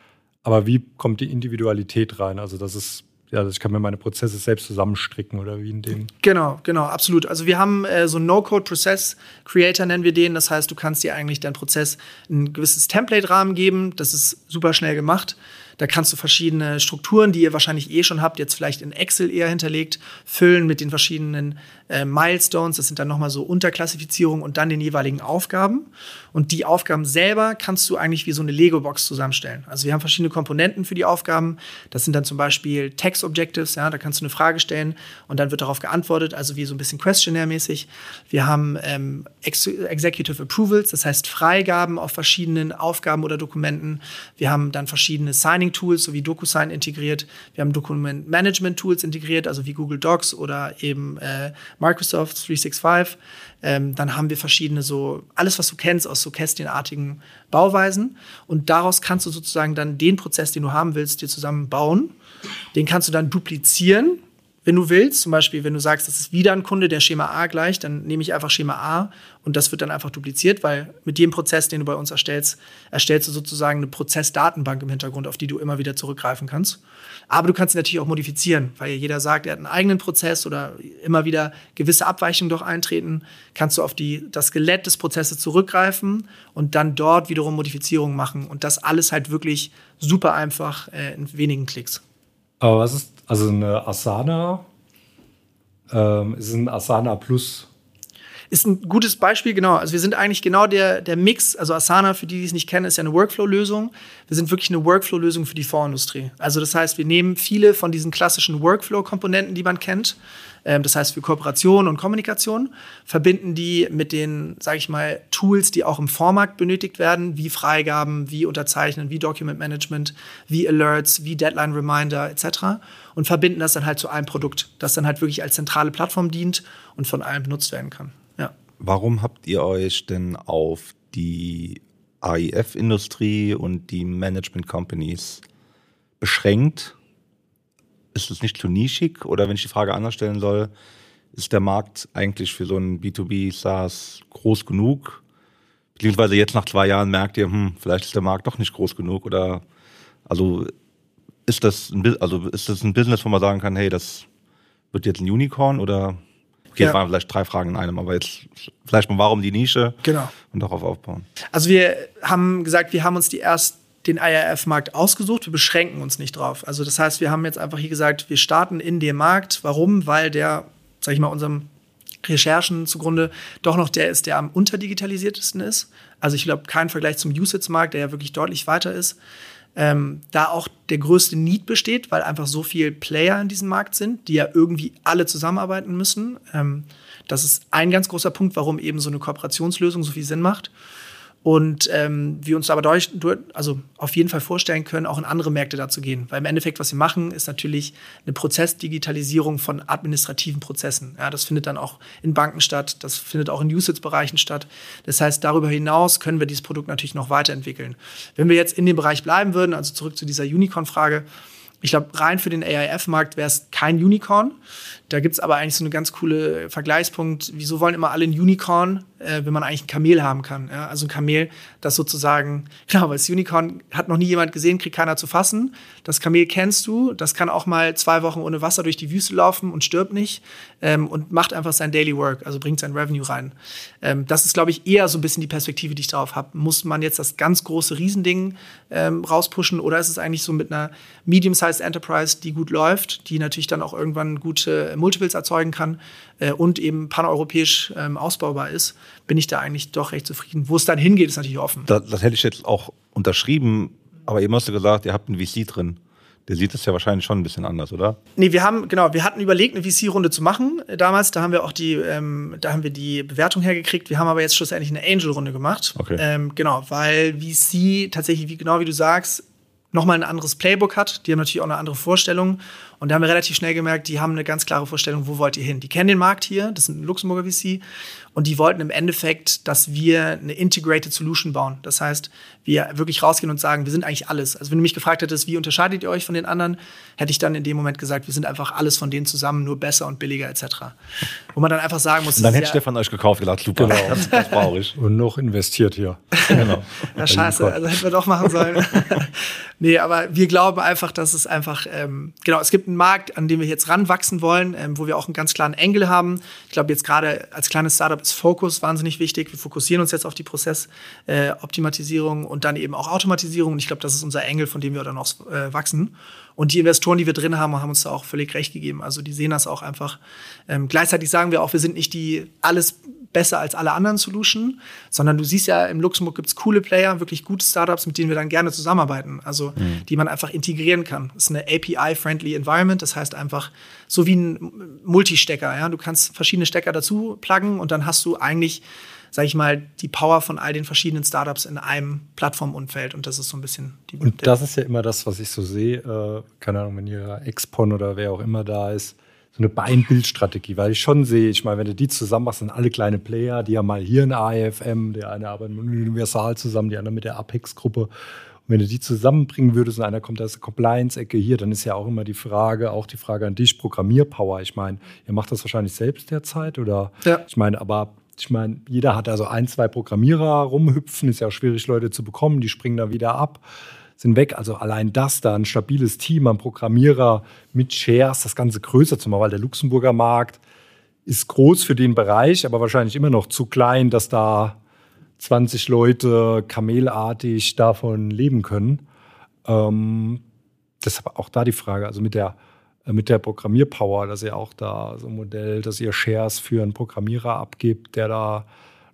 aber wie kommt die Individualität rein? Also das ist ja, ich kann mir meine Prozesse selbst zusammenstricken oder wie in dem. Genau, genau, absolut. Also wir haben äh, so einen No-Code-Process-Creator, nennen wir den. Das heißt, du kannst dir eigentlich deinen Prozess ein gewisses Template-Rahmen geben. Das ist super schnell gemacht. Da kannst du verschiedene Strukturen, die ihr wahrscheinlich eh schon habt, jetzt vielleicht in Excel eher hinterlegt, füllen mit den verschiedenen äh, Milestones. Das sind dann nochmal so Unterklassifizierungen und dann den jeweiligen Aufgaben. Und die Aufgaben selber kannst du eigentlich wie so eine Lego-Box zusammenstellen. Also wir haben verschiedene Komponenten für die Aufgaben. Das sind dann zum Beispiel Text Objectives. Ja, da kannst du eine Frage stellen und dann wird darauf geantwortet, also wie so ein bisschen Questionnaire-mäßig. Wir haben ähm, Ex Executive Approvals, das heißt Freigaben auf verschiedenen Aufgaben oder Dokumenten. Wir haben dann verschiedene Signing Planning-Tools sowie DocuSign integriert. Wir haben Dokument-Management-Tools integriert, also wie Google Docs oder eben äh, Microsoft 365. Ähm, dann haben wir verschiedene so, alles, was du kennst aus so kästchenartigen Bauweisen. Und daraus kannst du sozusagen dann den Prozess, den du haben willst, dir zusammen bauen. Den kannst du dann duplizieren wenn du willst, zum Beispiel, wenn du sagst, das ist wieder ein Kunde, der Schema A gleicht, dann nehme ich einfach Schema A und das wird dann einfach dupliziert, weil mit jedem Prozess, den du bei uns erstellst, erstellst du sozusagen eine Prozessdatenbank im Hintergrund, auf die du immer wieder zurückgreifen kannst. Aber du kannst sie natürlich auch modifizieren, weil jeder sagt, er hat einen eigenen Prozess oder immer wieder gewisse Abweichungen doch eintreten. Kannst du auf die, das Skelett des Prozesses zurückgreifen und dann dort wiederum Modifizierungen machen und das alles halt wirklich super einfach äh, in wenigen Klicks. Aber was ist also eine Asana? Ähm, ist ein Asana Plus ist ein gutes Beispiel, genau. Also wir sind eigentlich genau der, der Mix. Also Asana, für die, die es nicht kennen, ist ja eine Workflow-Lösung. Wir sind wirklich eine Workflow-Lösung für die Fondsindustrie. Also das heißt, wir nehmen viele von diesen klassischen Workflow-Komponenten, die man kennt, ähm, das heißt für Kooperation und Kommunikation, verbinden die mit den, sage ich mal, Tools, die auch im Vormarkt benötigt werden, wie Freigaben, wie Unterzeichnen, wie Document Management, wie Alerts, wie Deadline Reminder etc. und verbinden das dann halt zu einem Produkt, das dann halt wirklich als zentrale Plattform dient und von allen benutzt werden kann. Warum habt ihr euch denn auf die AIF-Industrie und die Management Companies beschränkt? Ist es nicht zu nischig? Oder wenn ich die Frage anders stellen soll, ist der Markt eigentlich für so ein B2B SaaS groß genug? Beziehungsweise jetzt nach zwei Jahren merkt ihr, hm, vielleicht ist der Markt doch nicht groß genug oder also ist das ein, also ist das ein Business, wo man sagen kann, hey, das wird jetzt ein Unicorn oder Okay, ja. es waren vielleicht drei Fragen in einem, aber jetzt vielleicht mal, warum die Nische genau. und darauf aufbauen. Also wir haben gesagt, wir haben uns die erst den IRF-Markt ausgesucht, wir beschränken uns nicht drauf. Also das heißt, wir haben jetzt einfach hier gesagt, wir starten in dem Markt. Warum? Weil der, sag ich mal, unserem Recherchen zugrunde doch noch der ist, der am unterdigitalisiertesten ist. Also ich glaube, kein Vergleich zum Usage-Markt, der ja wirklich deutlich weiter ist ähm, da auch der größte Need besteht, weil einfach so viele Player in diesem Markt sind, die ja irgendwie alle zusammenarbeiten müssen. Ähm, das ist ein ganz großer Punkt, warum eben so eine Kooperationslösung so viel Sinn macht und ähm, wir uns aber durch, also auf jeden Fall vorstellen können, auch in andere Märkte da zu gehen. Weil im Endeffekt, was wir machen, ist natürlich eine Prozessdigitalisierung von administrativen Prozessen. Ja, das findet dann auch in Banken statt, das findet auch in Usage-Bereichen statt. Das heißt, darüber hinaus können wir dieses Produkt natürlich noch weiterentwickeln. Wenn wir jetzt in dem Bereich bleiben würden, also zurück zu dieser Unicorn-Frage, ich glaube, rein für den AIF-Markt wäre es kein Unicorn. Da gibt es aber eigentlich so einen ganz coole Vergleichspunkt. Wieso wollen immer alle ein Unicorn, äh, wenn man eigentlich ein Kamel haben kann? Ja? Also ein Kamel, das sozusagen, genau, weil das Unicorn hat noch nie jemand gesehen, kriegt keiner zu fassen. Das Kamel kennst du, das kann auch mal zwei Wochen ohne Wasser durch die Wüste laufen und stirbt nicht ähm, und macht einfach sein Daily Work, also bringt sein Revenue rein. Ähm, das ist, glaube ich, eher so ein bisschen die Perspektive, die ich darauf habe. Muss man jetzt das ganz große Riesending ähm, rauspushen oder ist es eigentlich so mit einer Medium-Sized Enterprise, die gut läuft, die natürlich dann auch irgendwann gute Multiples erzeugen kann äh, und eben paneuropäisch ähm, ausbaubar ist, bin ich da eigentlich doch recht zufrieden. Wo es dann hingeht, ist natürlich offen. Das, das hätte ich jetzt auch unterschrieben, aber eben hast du gesagt, ihr habt einen VC drin. Der sieht das ja wahrscheinlich schon ein bisschen anders, oder? Nee, wir haben, genau, wir hatten überlegt, eine VC-Runde zu machen äh, damals. Da haben wir auch die, ähm, da haben wir die Bewertung hergekriegt. Wir haben aber jetzt schlussendlich eine Angel-Runde gemacht. Okay. Ähm, genau, weil VC tatsächlich, wie, genau wie du sagst, nochmal ein anderes Playbook hat. Die haben natürlich auch eine andere Vorstellung. Und da haben wir relativ schnell gemerkt, die haben eine ganz klare Vorstellung, wo wollt ihr hin. Die kennen den Markt hier, das sind Luxemburger VC. Und die wollten im Endeffekt, dass wir eine Integrated Solution bauen. Das heißt, wir wirklich rausgehen und sagen, wir sind eigentlich alles. Also wenn du mich gefragt hättest, wie unterscheidet ihr euch von den anderen, hätte ich dann in dem Moment gesagt, wir sind einfach alles von denen zusammen, nur besser und billiger etc. Wo man dann einfach sagen muss, und dann hätte ja Stefan euch gekauft, gesagt, super, genau. das, das brauche ich. Und noch investiert hier. genau. ja, scheiße, also hätten wir doch machen sollen. nee, aber wir glauben einfach, dass es einfach, ähm, genau, es gibt einen Markt, an dem wir jetzt ranwachsen wollen, ähm, wo wir auch einen ganz klaren Engel haben. Ich glaube, jetzt gerade als kleines Startup ist wahnsinnig wichtig. Wir fokussieren uns jetzt auf die Prozessoptimatisierung äh, und dann eben auch Automatisierung. Und ich glaube, das ist unser Engel, von dem wir dann auch äh, wachsen. Und die Investoren, die wir drin haben, haben uns da auch völlig recht gegeben. Also die sehen das auch einfach. Ähm, gleichzeitig sagen wir auch, wir sind nicht die alles besser als alle anderen Solution, sondern du siehst ja, im Luxemburg gibt es coole Player, wirklich gute Startups, mit denen wir dann gerne zusammenarbeiten, also mhm. die man einfach integrieren kann. Das ist eine API-friendly Environment, das heißt einfach so wie ein Multistecker. Ja? Du kannst verschiedene Stecker dazu pluggen und dann hast du eigentlich sage ich mal, die Power von all den verschiedenen Startups in einem Plattformumfeld. Und das ist so ein bisschen die. Und das ist ja immer das, was ich so sehe. Äh, keine Ahnung, wenn ihr Expon oder wer auch immer da ist so eine Bein-Bild-Strategie, weil ich schon sehe, ich meine, wenn du die zusammen machst, sind alle kleine Player, die haben mal hier ein AFM, der eine arbeitet mit Universal zusammen, die andere mit der Apex-Gruppe. Und wenn du die zusammenbringen würdest und einer kommt aus der Compliance-Ecke hier, dann ist ja auch immer die Frage, auch die Frage an dich, Programmierpower. Ich meine, ihr macht das wahrscheinlich selbst derzeit oder? Ja. Ich meine, aber ich meine, jeder hat also ein, zwei Programmierer rumhüpfen, ist ja auch schwierig, Leute zu bekommen, die springen dann wieder ab sind weg. Also allein das da, ein stabiles Team an Programmierer mit Shares, das Ganze größer zu machen, weil der Luxemburger Markt ist groß für den Bereich, aber wahrscheinlich immer noch zu klein, dass da 20 Leute kamelartig davon leben können. Ähm, deshalb auch da die Frage, also mit der, mit der Programmierpower, dass ihr auch da so ein Modell, dass ihr Shares für einen Programmierer abgibt, der da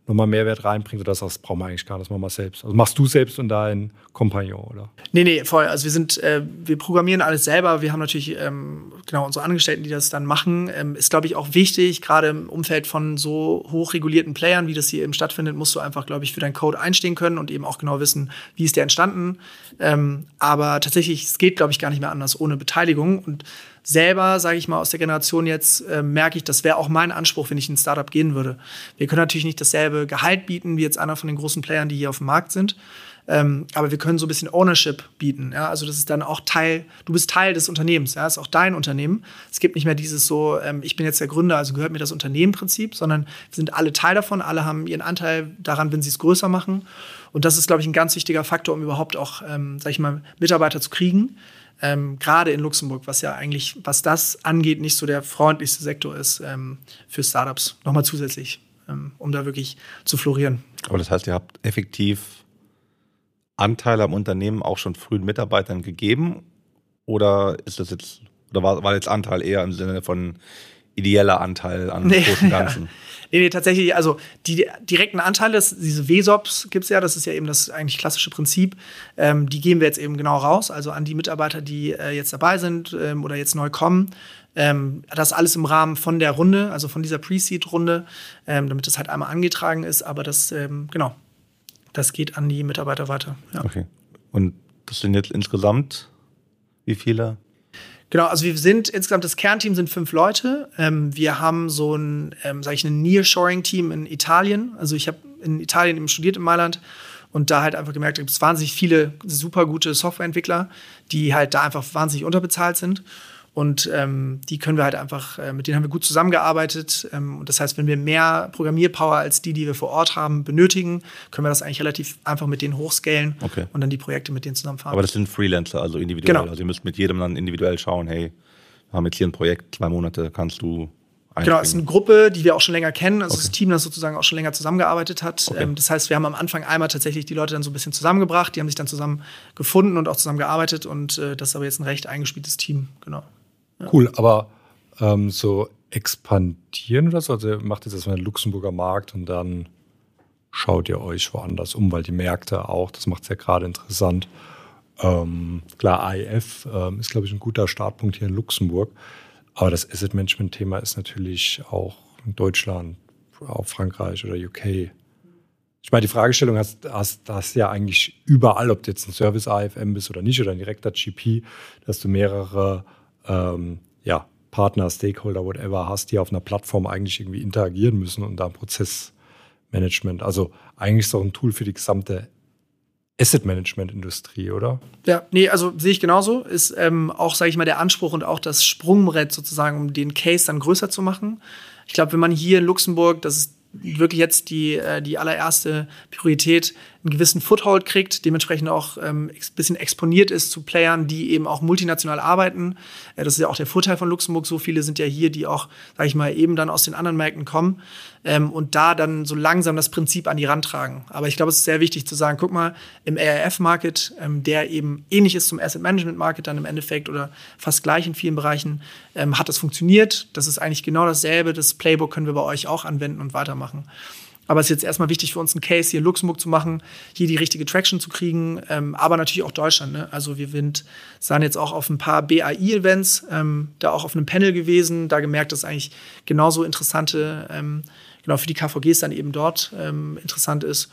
nochmal Mehrwert reinbringt oder das brauchen wir eigentlich gar nicht, das machen wir selbst. Also machst du selbst und dein Kompagnon, oder? Nee, nee, voll. Also wir sind, äh, wir programmieren alles selber. Wir haben natürlich ähm, genau unsere Angestellten, die das dann machen. Ähm, ist, glaube ich, auch wichtig, gerade im Umfeld von so hochregulierten Playern, wie das hier eben stattfindet, musst du einfach, glaube ich, für deinen Code einstehen können und eben auch genau wissen, wie ist der entstanden. Ähm, aber tatsächlich, es geht, glaube ich, gar nicht mehr anders ohne Beteiligung. Und selber, sage ich mal, aus der Generation jetzt, äh, merke ich, das wäre auch mein Anspruch, wenn ich in ein Startup gehen würde. Wir können natürlich nicht dasselbe Gehalt bieten wie jetzt einer von den großen Playern, die hier auf dem Markt sind. Ähm, aber wir können so ein bisschen Ownership bieten. Ja? Also das ist dann auch Teil, du bist Teil des Unternehmens, ja, das ist auch dein Unternehmen. Es gibt nicht mehr dieses so, ähm, ich bin jetzt der Gründer, also gehört mir das Unternehmen-Prinzip, sondern wir sind alle Teil davon, alle haben ihren Anteil daran, wenn sie es größer machen. Und das ist, glaube ich, ein ganz wichtiger Faktor, um überhaupt auch, ähm, sag ich mal, Mitarbeiter zu kriegen ähm, gerade in Luxemburg, was ja eigentlich, was das angeht, nicht so der freundlichste Sektor ist ähm, für Startups. Nochmal zusätzlich, ähm, um da wirklich zu florieren. Aber das heißt, ihr habt effektiv Anteile am Unternehmen auch schon frühen Mitarbeitern gegeben? Oder ist das jetzt, oder war, war jetzt Anteil eher im Sinne von ideeller Anteil an nee, großen Ganzen? Ja. Nee, nee, tatsächlich, also die direkten Anteile, diese WSOPs gibt es ja, das ist ja eben das eigentlich klassische Prinzip, ähm, die geben wir jetzt eben genau raus, also an die Mitarbeiter, die äh, jetzt dabei sind ähm, oder jetzt neu kommen. Ähm, das alles im Rahmen von der Runde, also von dieser Pre-Seed-Runde, ähm, damit das halt einmal angetragen ist, aber das, ähm, genau, das geht an die Mitarbeiter weiter. Ja. Okay. Und das sind jetzt insgesamt wie viele? Genau, also wir sind insgesamt das Kernteam sind fünf Leute. Ähm, wir haben so ein, ähm, sage ich, ein Nearshoring-Team in Italien. Also ich habe in Italien eben studiert in Mailand und da halt einfach gemerkt, es gibt wahnsinnig viele super gute Softwareentwickler, die halt da einfach wahnsinnig unterbezahlt sind. Und ähm, die können wir halt einfach, äh, mit denen haben wir gut zusammengearbeitet. Ähm, und das heißt, wenn wir mehr Programmierpower als die, die wir vor Ort haben, benötigen, können wir das eigentlich relativ einfach mit denen hochscalen okay. und dann die Projekte mit denen zusammenfahren. Aber das sind Freelancer, also individuell. Genau. Also ihr müsst mit jedem dann individuell schauen, hey, wir haben jetzt hier ein Projekt, zwei Monate kannst du Genau, es ist eine Gruppe, die wir auch schon länger kennen. Also okay. das Team, das sozusagen auch schon länger zusammengearbeitet hat. Okay. Ähm, das heißt, wir haben am Anfang einmal tatsächlich die Leute dann so ein bisschen zusammengebracht. Die haben sich dann zusammen gefunden und auch zusammengearbeitet. Und äh, das ist aber jetzt ein recht eingespieltes Team. Genau. Cool, aber ähm, so expandieren oder so? Also macht jetzt erstmal den Luxemburger Markt und dann schaut ihr euch woanders um, weil die Märkte auch, das macht es ja gerade interessant. Ähm, klar, AIF ähm, ist, glaube ich, ein guter Startpunkt hier in Luxemburg. Aber das Asset Management-Thema ist natürlich auch in Deutschland, auch Frankreich oder UK. Ich meine, die Fragestellung hast, hast, hast ja eigentlich überall, ob du jetzt ein Service AFM bist oder nicht oder ein direkter GP, dass du mehrere ähm, ja, Partner, Stakeholder, whatever hast, die auf einer Plattform eigentlich irgendwie interagieren müssen und da Prozessmanagement. Also eigentlich ist auch ein Tool für die gesamte Asset-Management-Industrie, oder? Ja, nee, also sehe ich genauso. Ist ähm, auch, sage ich mal, der Anspruch und auch das Sprungbrett sozusagen, um den Case dann größer zu machen. Ich glaube, wenn man hier in Luxemburg, das ist wirklich jetzt die, äh, die allererste Priorität, einen gewissen Foothold kriegt, dementsprechend auch ähm, bisschen exponiert ist zu Playern, die eben auch multinational arbeiten. Äh, das ist ja auch der Vorteil von Luxemburg. So viele sind ja hier, die auch, sage ich mal, eben dann aus den anderen Märkten kommen ähm, und da dann so langsam das Prinzip an die Rand tragen. Aber ich glaube, es ist sehr wichtig zu sagen, guck mal, im ARF-Market, ähm, der eben ähnlich ist zum Asset-Management-Market dann im Endeffekt oder fast gleich in vielen Bereichen, ähm, hat das funktioniert. Das ist eigentlich genau dasselbe. Das Playbook können wir bei euch auch anwenden und weitermachen. Aber es ist jetzt erstmal wichtig für uns, einen Case hier in Luxemburg zu machen, hier die richtige Traction zu kriegen, ähm, aber natürlich auch Deutschland. Ne? Also wir sind, sahen jetzt auch auf ein paar BAI-Events, ähm, da auch auf einem Panel gewesen, da gemerkt, dass eigentlich genauso interessante, ähm, genau für die KVGs dann eben dort ähm, interessant ist.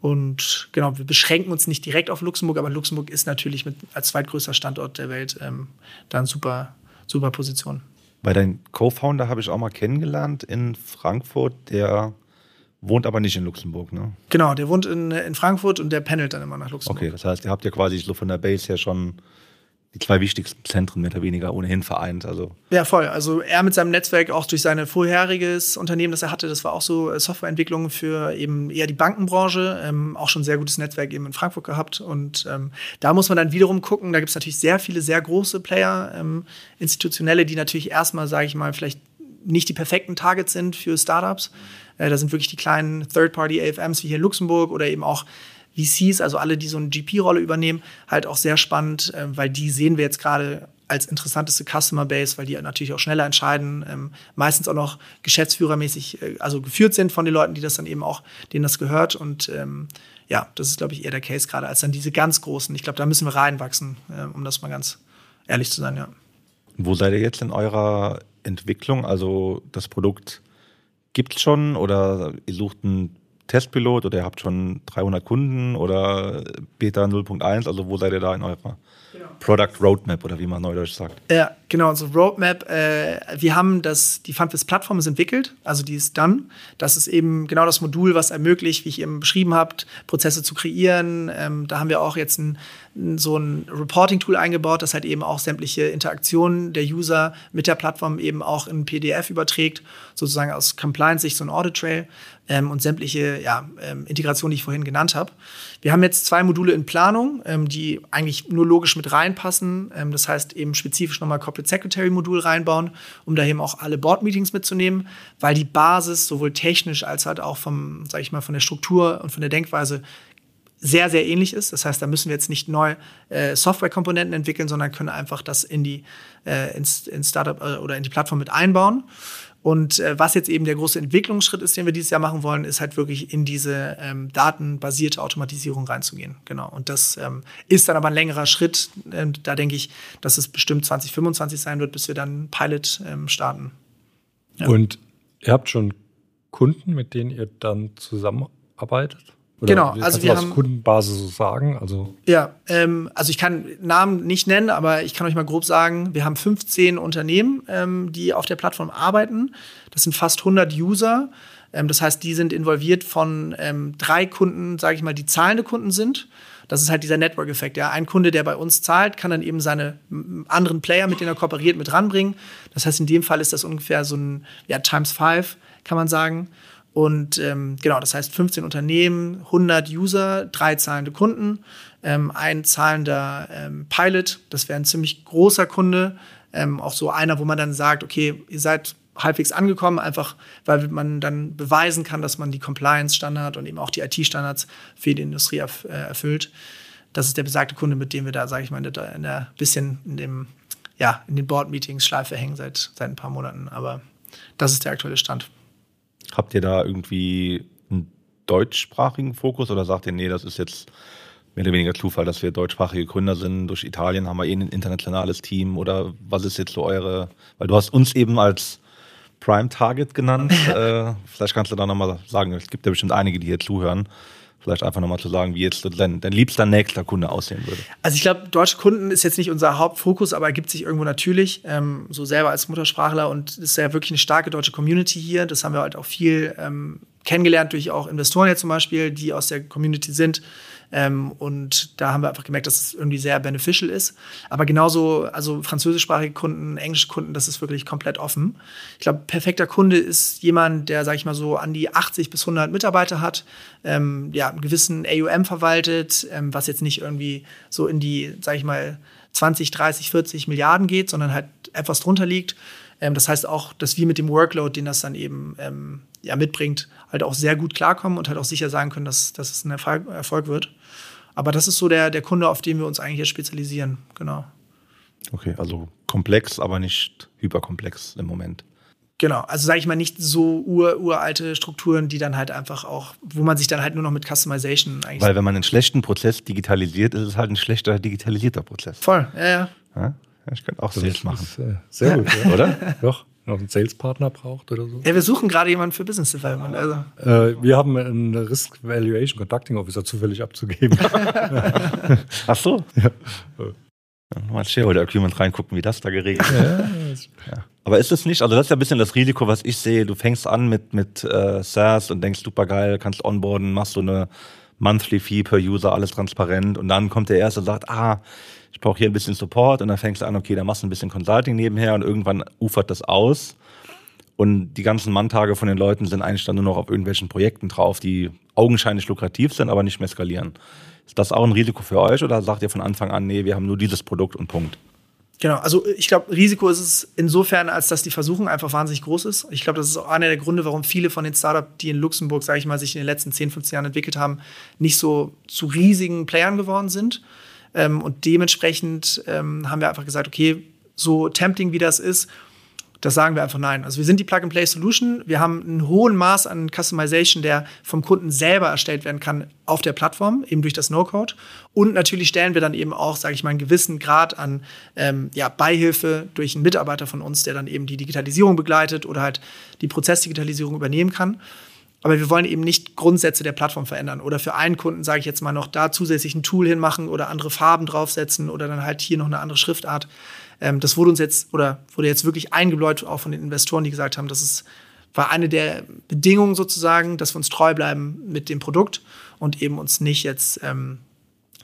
Und genau, wir beschränken uns nicht direkt auf Luxemburg, aber Luxemburg ist natürlich mit, als zweitgrößter Standort der Welt ähm, da eine super, super Position. Bei deinem Co-Founder habe ich auch mal kennengelernt in Frankfurt, der Wohnt aber nicht in Luxemburg, ne? Genau, der wohnt in, in Frankfurt und der pendelt dann immer nach Luxemburg. Okay, das heißt, ihr habt ja quasi so von der Base her schon die zwei wichtigsten Zentren mehr oder weniger ohnehin vereint. Also. Ja, voll. Also er mit seinem Netzwerk auch durch sein vorheriges Unternehmen, das er hatte, das war auch so äh, Softwareentwicklung für eben eher die Bankenbranche, ähm, auch schon sehr gutes Netzwerk eben in Frankfurt gehabt. Und ähm, da muss man dann wiederum gucken, da gibt es natürlich sehr viele, sehr große Player, ähm, institutionelle, die natürlich erstmal, sage ich mal, vielleicht nicht die perfekten Targets sind für Startups. Äh, da sind wirklich die kleinen Third-Party-AFMs wie hier in Luxemburg oder eben auch VCs, also alle, die so eine GP-Rolle übernehmen, halt auch sehr spannend, äh, weil die sehen wir jetzt gerade als interessanteste Customer Base, weil die natürlich auch schneller entscheiden, ähm, meistens auch noch geschäftsführermäßig, äh, also geführt sind von den Leuten, die das dann eben auch, denen das gehört. Und ähm, ja, das ist, glaube ich, eher der Case gerade als dann diese ganz großen. Ich glaube, da müssen wir reinwachsen, äh, um das mal ganz ehrlich zu sein, ja. Wo seid ihr jetzt in eurer Entwicklung? Also das Produkt gibt es schon oder ihr sucht einen Testpilot oder ihr habt schon 300 Kunden oder Beta 0.1? Also wo seid ihr da in eurer genau. Product Roadmap oder wie man neudeutsch sagt? Ja, genau, unsere Roadmap. Äh, wir haben das, die Funfist-Plattform ist entwickelt, also die ist done. Das ist eben genau das Modul, was ermöglicht, wie ich eben beschrieben habe, Prozesse zu kreieren. Ähm, da haben wir auch jetzt ein so ein Reporting-Tool eingebaut, das halt eben auch sämtliche Interaktionen der User mit der Plattform eben auch in PDF überträgt, sozusagen aus Compliance-Sicht so ein Audit-Trail ähm, und sämtliche ja, ähm, Integrationen, die ich vorhin genannt habe. Wir haben jetzt zwei Module in Planung, ähm, die eigentlich nur logisch mit reinpassen. Ähm, das heißt eben spezifisch nochmal Corporate Secretary-Modul reinbauen, um da eben auch alle Board-Meetings mitzunehmen, weil die Basis sowohl technisch als halt auch vom, sag ich mal, von der Struktur und von der Denkweise sehr, sehr ähnlich ist. Das heißt, da müssen wir jetzt nicht neu äh, Softwarekomponenten entwickeln, sondern können einfach das in die äh, ins, ins Startup äh, oder in die Plattform mit einbauen. Und äh, was jetzt eben der große Entwicklungsschritt ist, den wir dieses Jahr machen wollen, ist halt wirklich in diese ähm, datenbasierte Automatisierung reinzugehen. Genau. Und das ähm, ist dann aber ein längerer Schritt. Ähm, da denke ich, dass es bestimmt 2025 sein wird, bis wir dann Pilot ähm, starten. Ja. Und ihr habt schon Kunden, mit denen ihr dann zusammenarbeitet? Oder genau, also wir haben Kundenbasis so sagen. Also ja, ähm, also ich kann Namen nicht nennen, aber ich kann euch mal grob sagen, wir haben 15 Unternehmen, ähm, die auf der Plattform arbeiten. Das sind fast 100 User. Ähm, das heißt, die sind involviert von ähm, drei Kunden, sage ich mal, die zahlende Kunden sind. Das ist halt dieser Network-Effekt. Ja, ein Kunde, der bei uns zahlt, kann dann eben seine anderen Player, mit denen er kooperiert, mit ranbringen. Das heißt, in dem Fall ist das ungefähr so ein ja, Times Five, kann man sagen. Und ähm, genau, das heißt 15 Unternehmen, 100 User, drei zahlende Kunden, ähm, ein zahlender ähm, Pilot, das wäre ein ziemlich großer Kunde, ähm, auch so einer, wo man dann sagt, okay, ihr seid halbwegs angekommen, einfach weil man dann beweisen kann, dass man die Compliance-Standard und eben auch die IT-Standards für die Industrie erf äh, erfüllt. Das ist der besagte Kunde, mit dem wir da, sage ich mal, in der, bisschen in dem ja, in den Board-Meetings Schleife hängen seit, seit ein paar Monaten. Aber das ist der aktuelle Stand. Habt ihr da irgendwie einen deutschsprachigen Fokus oder sagt ihr, nee, das ist jetzt mehr oder weniger Zufall, dass wir deutschsprachige Gründer sind. Durch Italien haben wir eh ein internationales Team oder was ist jetzt so eure, weil du hast uns eben als Prime Target genannt. äh, vielleicht kannst du da nochmal sagen, es gibt ja bestimmt einige, die hier zuhören. Vielleicht einfach nochmal zu sagen, wie jetzt dein, dein liebster nächster Kunde aussehen würde. Also ich glaube, deutsche Kunden ist jetzt nicht unser Hauptfokus, aber ergibt sich irgendwo natürlich, ähm, so selber als Muttersprachler und es ist ja wirklich eine starke deutsche Community hier. Das haben wir halt auch viel ähm, kennengelernt durch auch Investoren jetzt zum Beispiel, die aus der Community sind. Ähm, und da haben wir einfach gemerkt, dass es irgendwie sehr beneficial ist. Aber genauso, also französischsprachige Kunden, englische Kunden, das ist wirklich komplett offen. Ich glaube, perfekter Kunde ist jemand, der, sag ich mal so, an die 80 bis 100 Mitarbeiter hat, ähm, ja, einen gewissen AUM verwaltet, ähm, was jetzt nicht irgendwie so in die, sag ich mal, 20, 30, 40 Milliarden geht, sondern halt etwas drunter liegt. Ähm, das heißt auch, dass wir mit dem Workload, den das dann eben ähm, ja, mitbringt, halt auch sehr gut klarkommen und halt auch sicher sagen können, dass, dass es ein Erfolg wird. Aber das ist so der, der Kunde, auf den wir uns eigentlich jetzt spezialisieren, genau. Okay, also komplex, aber nicht hyperkomplex im Moment. Genau, also sage ich mal nicht so ur, uralte Strukturen, die dann halt einfach auch, wo man sich dann halt nur noch mit Customization eigentlich. Weil wenn man einen schlechten Prozess digitalisiert, ist es halt ein schlechter digitalisierter Prozess. Voll, ja, ja. ja ich könnte auch Sales machen. Ist, äh, sehr gut, ja. oder? Doch noch einen Salespartner braucht oder so? Ja, wir suchen gerade jemanden für Business Development. Also. Äh, wir haben einen Risk Valuation Conducting Officer zufällig abzugeben. Ach so. Ja. Mal Shareholder Agreement reingucken, wie das da geregelt ist. Ja, ja. Aber ist es nicht, also das ist ja ein bisschen das Risiko, was ich sehe. Du fängst an mit, mit äh, SaaS und denkst super geil, kannst onboarden, machst so eine Monthly Fee per User, alles transparent und dann kommt der Erste und sagt, ah, ich brauche hier ein bisschen Support und dann fängst du an, okay, da machst du ein bisschen Consulting nebenher und irgendwann ufert das aus. Und die ganzen Manntage von den Leuten sind eigentlich dann nur noch auf irgendwelchen Projekten drauf, die augenscheinlich lukrativ sind, aber nicht mehr skalieren. Ist das auch ein Risiko für euch oder sagt ihr von Anfang an, nee, wir haben nur dieses Produkt und Punkt? Genau, also ich glaube, Risiko ist es insofern, als dass die Versuchung einfach wahnsinnig groß ist. Ich glaube, das ist auch einer der Gründe, warum viele von den Startups, die in Luxemburg, sage ich mal, sich in den letzten 10, 15 Jahren entwickelt haben, nicht so zu riesigen Playern geworden sind. Ähm, und dementsprechend ähm, haben wir einfach gesagt, okay, so tempting wie das ist, das sagen wir einfach nein. Also wir sind die Plug-and-Play-Solution. Wir haben einen hohen Maß an Customization, der vom Kunden selber erstellt werden kann auf der Plattform, eben durch das No-Code. Und natürlich stellen wir dann eben auch, sage ich mal, einen gewissen Grad an ähm, ja, Beihilfe durch einen Mitarbeiter von uns, der dann eben die Digitalisierung begleitet oder halt die Prozessdigitalisierung übernehmen kann. Aber wir wollen eben nicht Grundsätze der Plattform verändern oder für einen Kunden, sage ich jetzt mal, noch da zusätzlich ein Tool hinmachen oder andere Farben draufsetzen oder dann halt hier noch eine andere Schriftart. Ähm, das wurde uns jetzt oder wurde jetzt wirklich eingebläut, auch von den Investoren, die gesagt haben, das ist, war eine der Bedingungen sozusagen, dass wir uns treu bleiben mit dem Produkt und eben uns nicht jetzt ähm,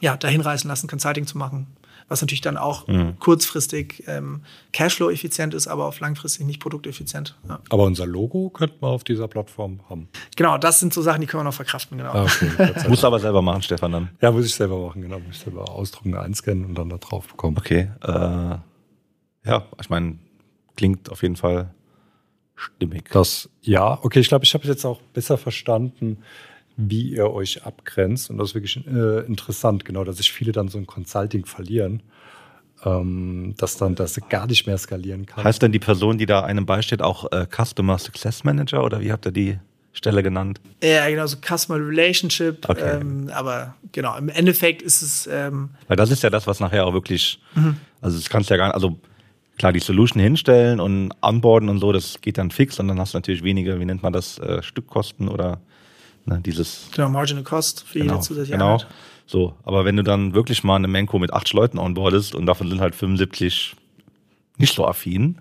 ja, dahin reißen lassen, Consulting zu machen. Was natürlich dann auch mhm. kurzfristig ähm, Cashflow-effizient ist, aber auf langfristig nicht produkteffizient. Ja. Aber unser Logo könnten wir auf dieser Plattform haben. Genau, das sind so Sachen, die können wir noch verkraften. Genau. Ah, okay, Musst du aber selber machen, Stefan, dann. Ja, muss ich selber machen, genau. Muss ich selber ausdrucken, einscannen und dann da drauf bekommen. Okay. Äh ja, ich meine, klingt auf jeden Fall stimmig. Das, ja, okay, ich glaube, ich habe jetzt auch besser verstanden, wie ihr euch abgrenzt. Und das ist wirklich äh, interessant, genau, dass sich viele dann so ein Consulting verlieren. Ähm, dass dann das gar nicht mehr skalieren kann. Heißt denn die Person, die da einem beisteht, auch äh, Customer Success Manager oder wie habt ihr die Stelle genannt? Ja, genau, so Customer Relationship. Okay. Ähm, aber genau, im Endeffekt ist es. Ähm Weil das ist ja das, was nachher auch wirklich, mhm. also das kannst du ja gar nicht, also klar die Solution hinstellen und onboarden und so, das geht dann fix und dann hast du natürlich weniger, wie nennt man das, äh, Stückkosten oder ne, dieses. Genau, Marginal Cost für genau, jede zusätzliche Genau. Einheit. So, aber wenn du dann wirklich mal eine Menko mit acht Leuten onboardest und davon sind halt 75 nicht so affin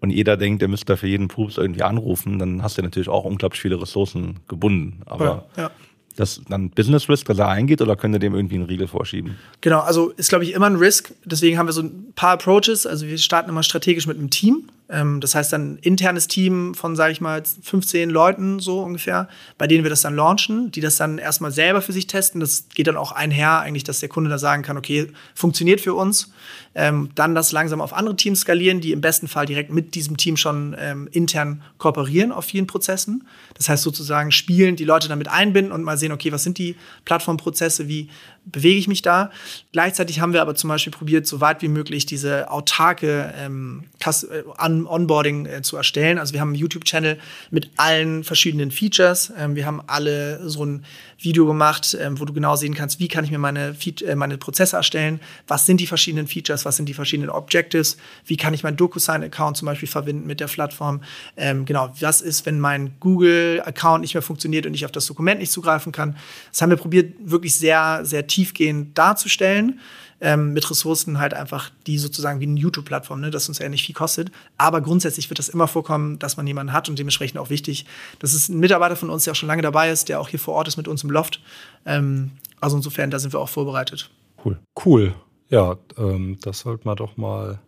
und jeder denkt, er müsste für jeden Pups irgendwie anrufen, dann hast du natürlich auch unglaublich viele Ressourcen gebunden. Aber ja, ja das dann Business Risk, dass er eingeht, oder könnt ihr dem irgendwie einen Riegel vorschieben? Genau, also ist, glaube ich, immer ein Risk. Deswegen haben wir so ein paar Approaches. Also wir starten immer strategisch mit einem Team. Ähm, das heißt dann internes Team von, sage ich mal, 15 Leuten so ungefähr, bei denen wir das dann launchen, die das dann erstmal selber für sich testen. Das geht dann auch einher, eigentlich, dass der Kunde da sagen kann, okay, funktioniert für uns. Ähm, dann das langsam auf andere Teams skalieren, die im besten Fall direkt mit diesem Team schon ähm, intern kooperieren auf vielen Prozessen. Das heißt sozusagen spielen, die Leute damit einbinden und mal sehen, okay, was sind die Plattformprozesse, wie bewege ich mich da. Gleichzeitig haben wir aber zum Beispiel probiert, so weit wie möglich diese autarke ähm, äh, Onboarding äh, zu erstellen. Also wir haben einen YouTube-Channel mit allen verschiedenen Features. Ähm, wir haben alle so ein Video gemacht, ähm, wo du genau sehen kannst, wie kann ich mir meine, äh, meine Prozesse erstellen, was sind die verschiedenen Features, was sind die verschiedenen Objectives, wie kann ich meinen DocuSign-Account zum Beispiel verbinden mit der Plattform. Ähm, genau, was ist, wenn mein Google-Account nicht mehr funktioniert und ich auf das Dokument nicht zugreifen kann. Das haben wir probiert, wirklich sehr, sehr tief tiefgehend darzustellen. Ähm, mit Ressourcen halt einfach, die sozusagen wie eine YouTube-Plattform, ne, das uns ja nicht viel kostet. Aber grundsätzlich wird das immer vorkommen, dass man jemanden hat und dementsprechend auch wichtig. Das ist ein Mitarbeiter von uns, der auch schon lange dabei ist, der auch hier vor Ort ist mit uns im Loft. Ähm, also insofern, da sind wir auch vorbereitet. Cool. Cool. Ja, ähm, das sollte man doch mal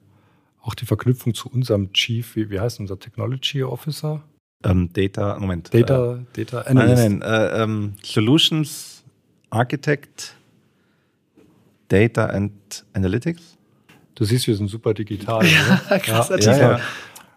auch die Verknüpfung zu unserem Chief, wie, wie heißt unser Technology Officer? Ähm, Data, Moment. Data, äh, Data Analyst. Nein, nein, nein. Äh, ähm, Solutions Architect Data and Analytics. Du siehst, wir sind super digital. Ja, krasser ja, ja, ja,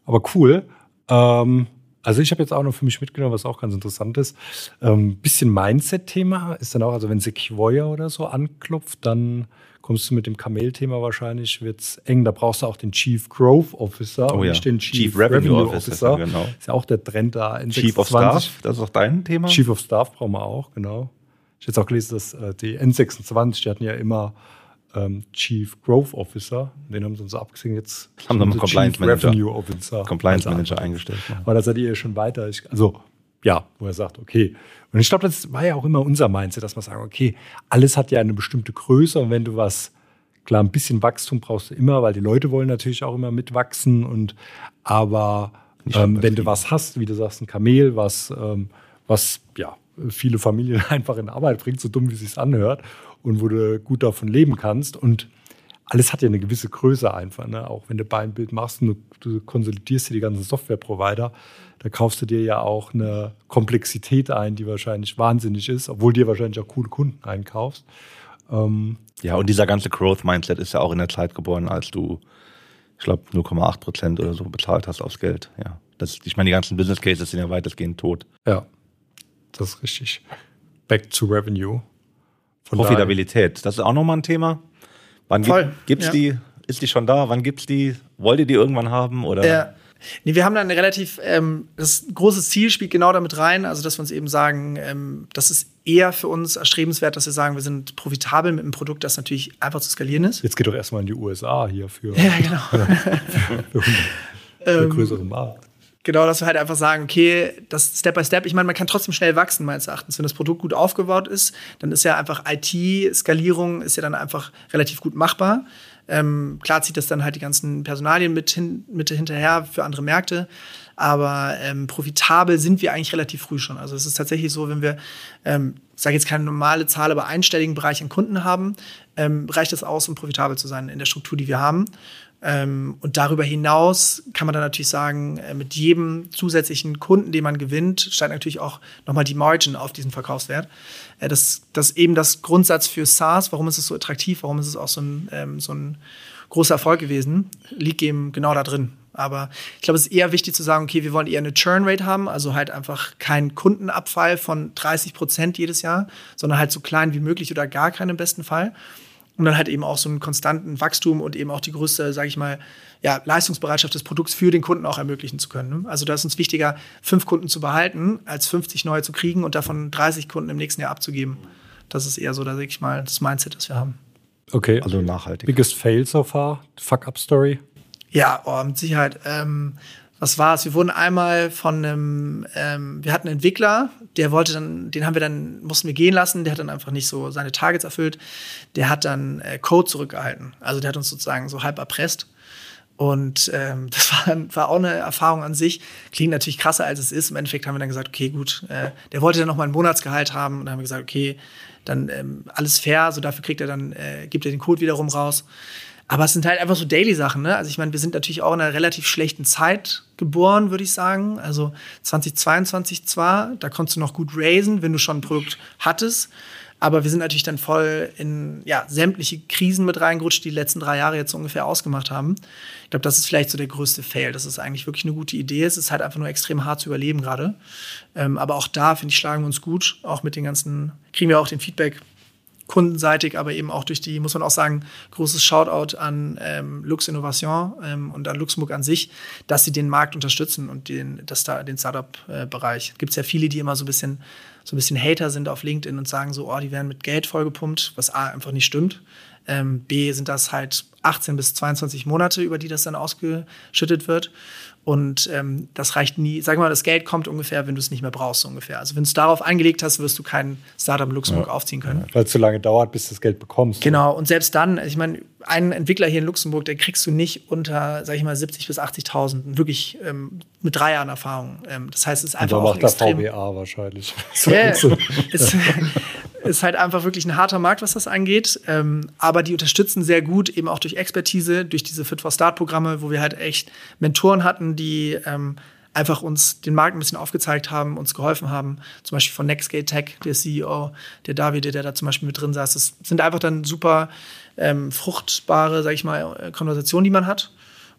Aber cool. Ähm, also ich habe jetzt auch noch für mich mitgenommen, was auch ganz interessant ist. Ähm, bisschen Mindset-Thema ist dann auch, also wenn Sequoia oder so anklopft, dann kommst du mit dem Kamel-Thema wahrscheinlich, wird's eng. Da brauchst du auch den Chief Growth Officer oh, und nicht den Chief, Chief Revenue, Revenue, Officer. Genau. Ist ja auch der Trend da in Chief 26. of Staff, das ist auch dein Thema? Chief of Staff brauchen wir auch, genau. Ich habe jetzt auch gelesen, dass äh, die N26, die hatten ja immer ähm, Chief Growth Officer, den haben sie uns abgesehen, jetzt haben sie Compliance Chief Manager. Revenue Officer. Compliance Manager eingestellt. Aber da seid ihr ja schon weiter. Ich, also ja, wo er sagt, okay. Und ich glaube, das war ja auch immer unser Mindset, dass wir sagen, okay, alles hat ja eine bestimmte Größe und wenn du was, klar, ein bisschen Wachstum brauchst du immer, weil die Leute wollen natürlich auch immer mitwachsen und aber ähm, wenn du was hast, wie du sagst, ein Kamel, was, ähm, was ja viele Familien einfach in Arbeit bringt, so dumm wie es sich anhört, und wo du gut davon leben kannst. Und alles hat ja eine gewisse Größe einfach. Ne? Auch wenn du Beinbild machst und du, du konsolidierst dir die ganzen Software-Provider, da kaufst du dir ja auch eine Komplexität ein, die wahrscheinlich wahnsinnig ist, obwohl dir wahrscheinlich auch coole Kunden einkaufst. Ähm ja, und dieser ganze Growth-Mindset ist ja auch in der Zeit geboren, als du, ich glaube, 0,8 Prozent oder so bezahlt hast aufs Geld. Ja. Das, ich meine, die ganzen Business Cases sind ja weitestgehend tot. Ja, das ist richtig. Back to Revenue. Von Profitabilität, das ist auch nochmal ein Thema. Wann gibt es ja. die Ist die schon da? Wann gibt's die? Wollt ihr die irgendwann haben? Oder? Ja. Nee, wir haben da ein relativ, ähm, das große Ziel spielt genau damit rein, also dass wir uns eben sagen, ähm, das ist eher für uns erstrebenswert, dass wir sagen, wir sind profitabel mit einem Produkt, das natürlich einfach zu skalieren ist. Jetzt geht doch erstmal in die USA hier für, Ja, genau. für, für größere Markt. Genau, dass wir halt einfach sagen, okay, das Step by Step, ich meine, man kann trotzdem schnell wachsen, meines Erachtens. Wenn das Produkt gut aufgebaut ist, dann ist ja einfach IT-Skalierung ist ja dann einfach relativ gut machbar. Ähm, klar zieht das dann halt die ganzen Personalien mit, hin, mit hinterher für andere Märkte. Aber ähm, profitabel sind wir eigentlich relativ früh schon. Also es ist tatsächlich so, wenn wir, ähm, ich sage jetzt keine normale Zahl, aber einstelligen Bereich an Kunden haben, ähm, reicht das aus, um profitabel zu sein in der Struktur, die wir haben. Ähm, und darüber hinaus kann man dann natürlich sagen, äh, mit jedem zusätzlichen Kunden, den man gewinnt, steigt natürlich auch nochmal die Margin auf diesen Verkaufswert. Äh, das, das eben das Grundsatz für SaaS. Warum ist es so attraktiv? Warum ist es auch so ein, ähm, so ein großer Erfolg gewesen? Liegt eben genau da drin. Aber ich glaube, es ist eher wichtig zu sagen, okay, wir wollen eher eine Churn Rate haben, also halt einfach keinen Kundenabfall von 30 Prozent jedes Jahr, sondern halt so klein wie möglich oder gar keinen im besten Fall und dann halt eben auch so einen konstanten Wachstum und eben auch die größte, sage ich mal, ja, Leistungsbereitschaft des Produkts für den Kunden auch ermöglichen zu können. Ne? Also da ist uns wichtiger, fünf Kunden zu behalten, als 50 neue zu kriegen und davon 30 Kunden im nächsten Jahr abzugeben. Das ist eher so, da sage ich mal, das Mindset, das wir haben. Okay. Also nachhaltig. Biggest fail so far? Fuck-up-Story? Ja, oh, mit Sicherheit. Ähm, was war es? Wir wurden einmal von einem, ähm, wir hatten einen Entwickler, der wollte dann, den haben wir dann, mussten wir gehen lassen, der hat dann einfach nicht so seine Targets erfüllt. Der hat dann äh, Code zurückgehalten. Also der hat uns sozusagen so halb erpresst. Und ähm, das war, war auch eine Erfahrung an sich. Klingt natürlich krasser, als es ist. Im Endeffekt haben wir dann gesagt, okay, gut, äh, der wollte dann noch mal ein Monatsgehalt haben. Und dann haben wir gesagt, okay, dann ähm, alles fair, so dafür kriegt er dann, äh, gibt er den Code wiederum raus. Aber es sind halt einfach so Daily-Sachen. Ne? Also ich meine, wir sind natürlich auch in einer relativ schlechten Zeit geboren, würde ich sagen. Also 2022 zwar, da konntest du noch gut raisen, wenn du schon ein Produkt hattest. Aber wir sind natürlich dann voll in ja, sämtliche Krisen mit reingerutscht, die die letzten drei Jahre jetzt ungefähr ausgemacht haben. Ich glaube, das ist vielleicht so der größte Fail. Das ist eigentlich wirklich eine gute Idee. Es ist halt einfach nur extrem hart zu überleben gerade. Ähm, aber auch da, finde ich, schlagen wir uns gut. Auch mit den ganzen, kriegen wir auch den Feedback kundenseitig, aber eben auch durch die, muss man auch sagen, großes Shoutout an ähm, Lux Innovation ähm, und an Luxemburg an sich, dass sie den Markt unterstützen und den, das da, den Startup-Bereich. Gibt es ja viele, die immer so ein bisschen so ein bisschen Hater sind auf LinkedIn und sagen so, oh, die werden mit Geld vollgepumpt, was A einfach nicht stimmt. Ähm, B sind das halt 18 bis 22 Monate, über die das dann ausgeschüttet wird. Und ähm, das reicht nie. Sag mal, das Geld kommt ungefähr, wenn du es nicht mehr brauchst, so ungefähr. Also wenn du es darauf angelegt hast, wirst du kein Startup in Luxemburg ja. aufziehen können. Weil es zu lange dauert, bis du das Geld bekommst. Genau. Und selbst dann, ich meine, einen Entwickler hier in Luxemburg, den kriegst du nicht unter, sag ich mal, 70 bis 80.000. Wirklich ähm, mit drei Jahren Erfahrung. Ähm, das heißt, es ist einfach Und da auch macht der extrem. VBA wahrscheinlich. Ja, ist, ist halt einfach wirklich ein harter Markt, was das angeht. Ähm, aber die unterstützen sehr gut, eben auch durch Expertise, durch diese Fit for Start-Programme, wo wir halt echt Mentoren hatten, die ähm, einfach uns den Markt ein bisschen aufgezeigt haben, uns geholfen haben. Zum Beispiel von Nextgate Tech, der CEO, der David, der da zum Beispiel mit drin saß. Das sind einfach dann super ähm, fruchtbare, sag ich mal, Konversationen, die man hat.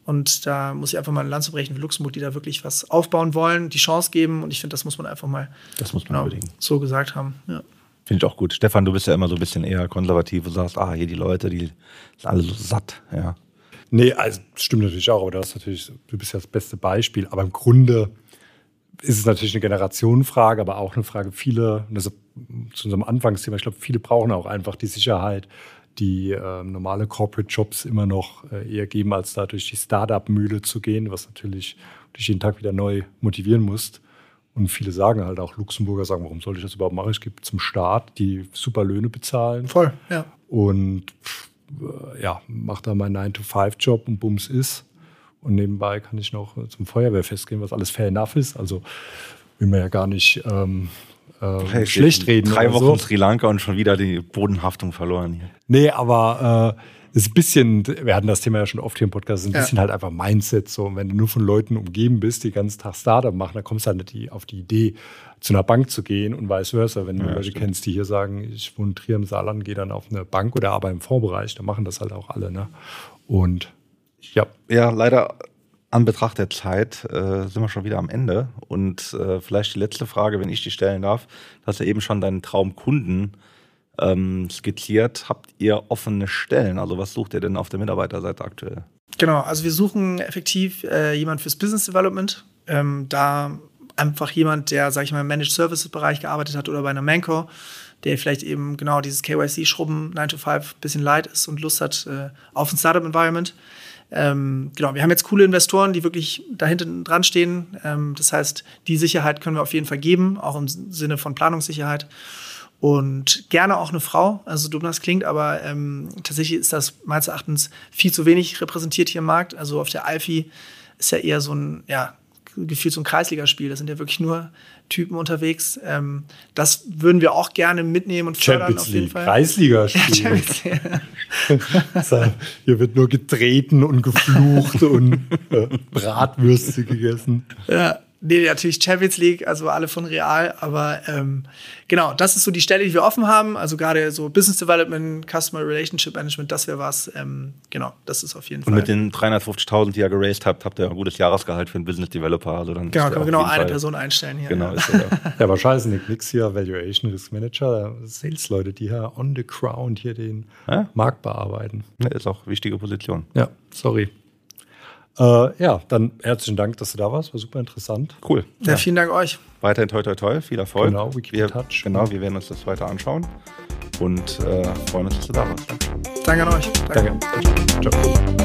Und da muss ich einfach mal eine Lanze brechen für Luxemburg, die da wirklich was aufbauen wollen, die Chance geben. Und ich finde, das muss man einfach mal Das muss man genau, unbedingt. so gesagt haben. Ja. Finde ich auch gut. Stefan, du bist ja immer so ein bisschen eher konservativ und sagst, ah, hier die Leute, die sind alle so satt. Ja. Nee, also stimmt natürlich auch, aber du, hast natürlich, du bist ja das beste Beispiel. Aber im Grunde ist es natürlich eine Generationenfrage, aber auch eine Frage, viele, das zu unserem Anfangsthema, ich glaube, viele brauchen auch einfach die Sicherheit, die äh, normale Corporate Jobs immer noch äh, eher geben, als da durch die Startup-Mühle zu gehen, was natürlich dich jeden Tag wieder neu motivieren muss. Und viele sagen halt auch, Luxemburger sagen, warum soll ich das überhaupt machen? Ich gebe zum Staat, die super Löhne bezahlen. Voll, ja. Und äh, ja, mache da meinen 9-to-5-Job und Bums ist. Und nebenbei kann ich noch zum Feuerwehrfest gehen, was alles fair enough ist. Also will man ja gar nicht ähm, äh, Hey, schlecht reden. Drei oder Wochen so. Sri Lanka und schon wieder die Bodenhaftung verloren hier. Nee, aber äh, ist ein bisschen, wir hatten das Thema ja schon oft hier im Podcast, ist ein Ja. bisschen halt einfach Mindset. So, und wenn du nur von Leuten umgeben bist, die den ganzen Tag Startup machen, dann kommst du halt nicht die, auf die Idee, zu einer Bank zu gehen und vice versa. Wenn du Ja, Leute stimmt. kennst, die hier sagen, ich wohne in Trier im Saarland, gehe dann auf eine Bank oder aber im Fondsbereich, dann machen das halt auch alle. Ne? Und ja, Ja, leider an Betracht der Zeit äh, sind wir schon wieder am Ende. Und äh, vielleicht die letzte Frage, wenn ich die stellen darf. Du hast ja eben schon deinen Traumkunden ähm, skizziert, habt ihr offene Stellen? Also was sucht ihr denn auf der Mitarbeiterseite aktuell? Genau, also wir suchen effektiv äh, jemand fürs Business Development. Ähm, da einfach jemand, der, sag ich mal, im Managed Services Bereich gearbeitet hat oder bei einer Manco, der vielleicht eben genau dieses KYC-Schrubben 9 to 5 ein bisschen leid ist und Lust hat äh, auf ein Startup-Environment. Ähm, genau, wir haben jetzt coole Investoren, die wirklich dahinter dran stehen. Ähm, das heißt, die Sicherheit können wir auf jeden Fall geben, auch im Sinne von Planungssicherheit. Und gerne auch eine Frau, also dumm das klingt, aber ähm, tatsächlich ist das meines Erachtens viel zu wenig repräsentiert hier im Markt. Also auf der Alfie ist ja eher so ein, ja, gefühlt so ein Kreisligaspiel. Da sind ja wirklich nur Typen unterwegs. Ähm, das würden wir auch gerne mitnehmen und fördern Champions auf jeden League, Fall. Kreisligaspiel. So, Hier wird nur getreten und geflucht und äh, Bratwürste gegessen. Ja, nee, natürlich Champions League, also alle von Real, aber ähm, genau, das ist so die Stelle, die wir offen haben. Also gerade so Business Development, Customer Relationship Management, das wäre was. Ähm, genau, das ist auf jeden Und Fall. mit den 350.000, die ihr geraced habt, habt ihr ein gutes Jahresgehalt für einen Business Developer. Also dann genau, können wir genau eine Fall- Person einstellen hier. Genau, ja. ist Ja, aber scheiße, Nick, nix hier, Valuation Risk Manager, Sales-Leute, die hier on the ground hier den Ja? Markt bearbeiten. Ne, ist auch wichtige Position. Ja, sorry. Äh, ja, dann herzlichen Dank, dass du da warst. War super interessant. Cool. ja, vielen Dank euch. Weiterhin toi toi toi, viel Erfolg. Genau, we keep wir, in touch. Genau, wir werden uns das weiter anschauen und äh, freuen uns, dass du da warst. Danke an euch. Danke. Ciao.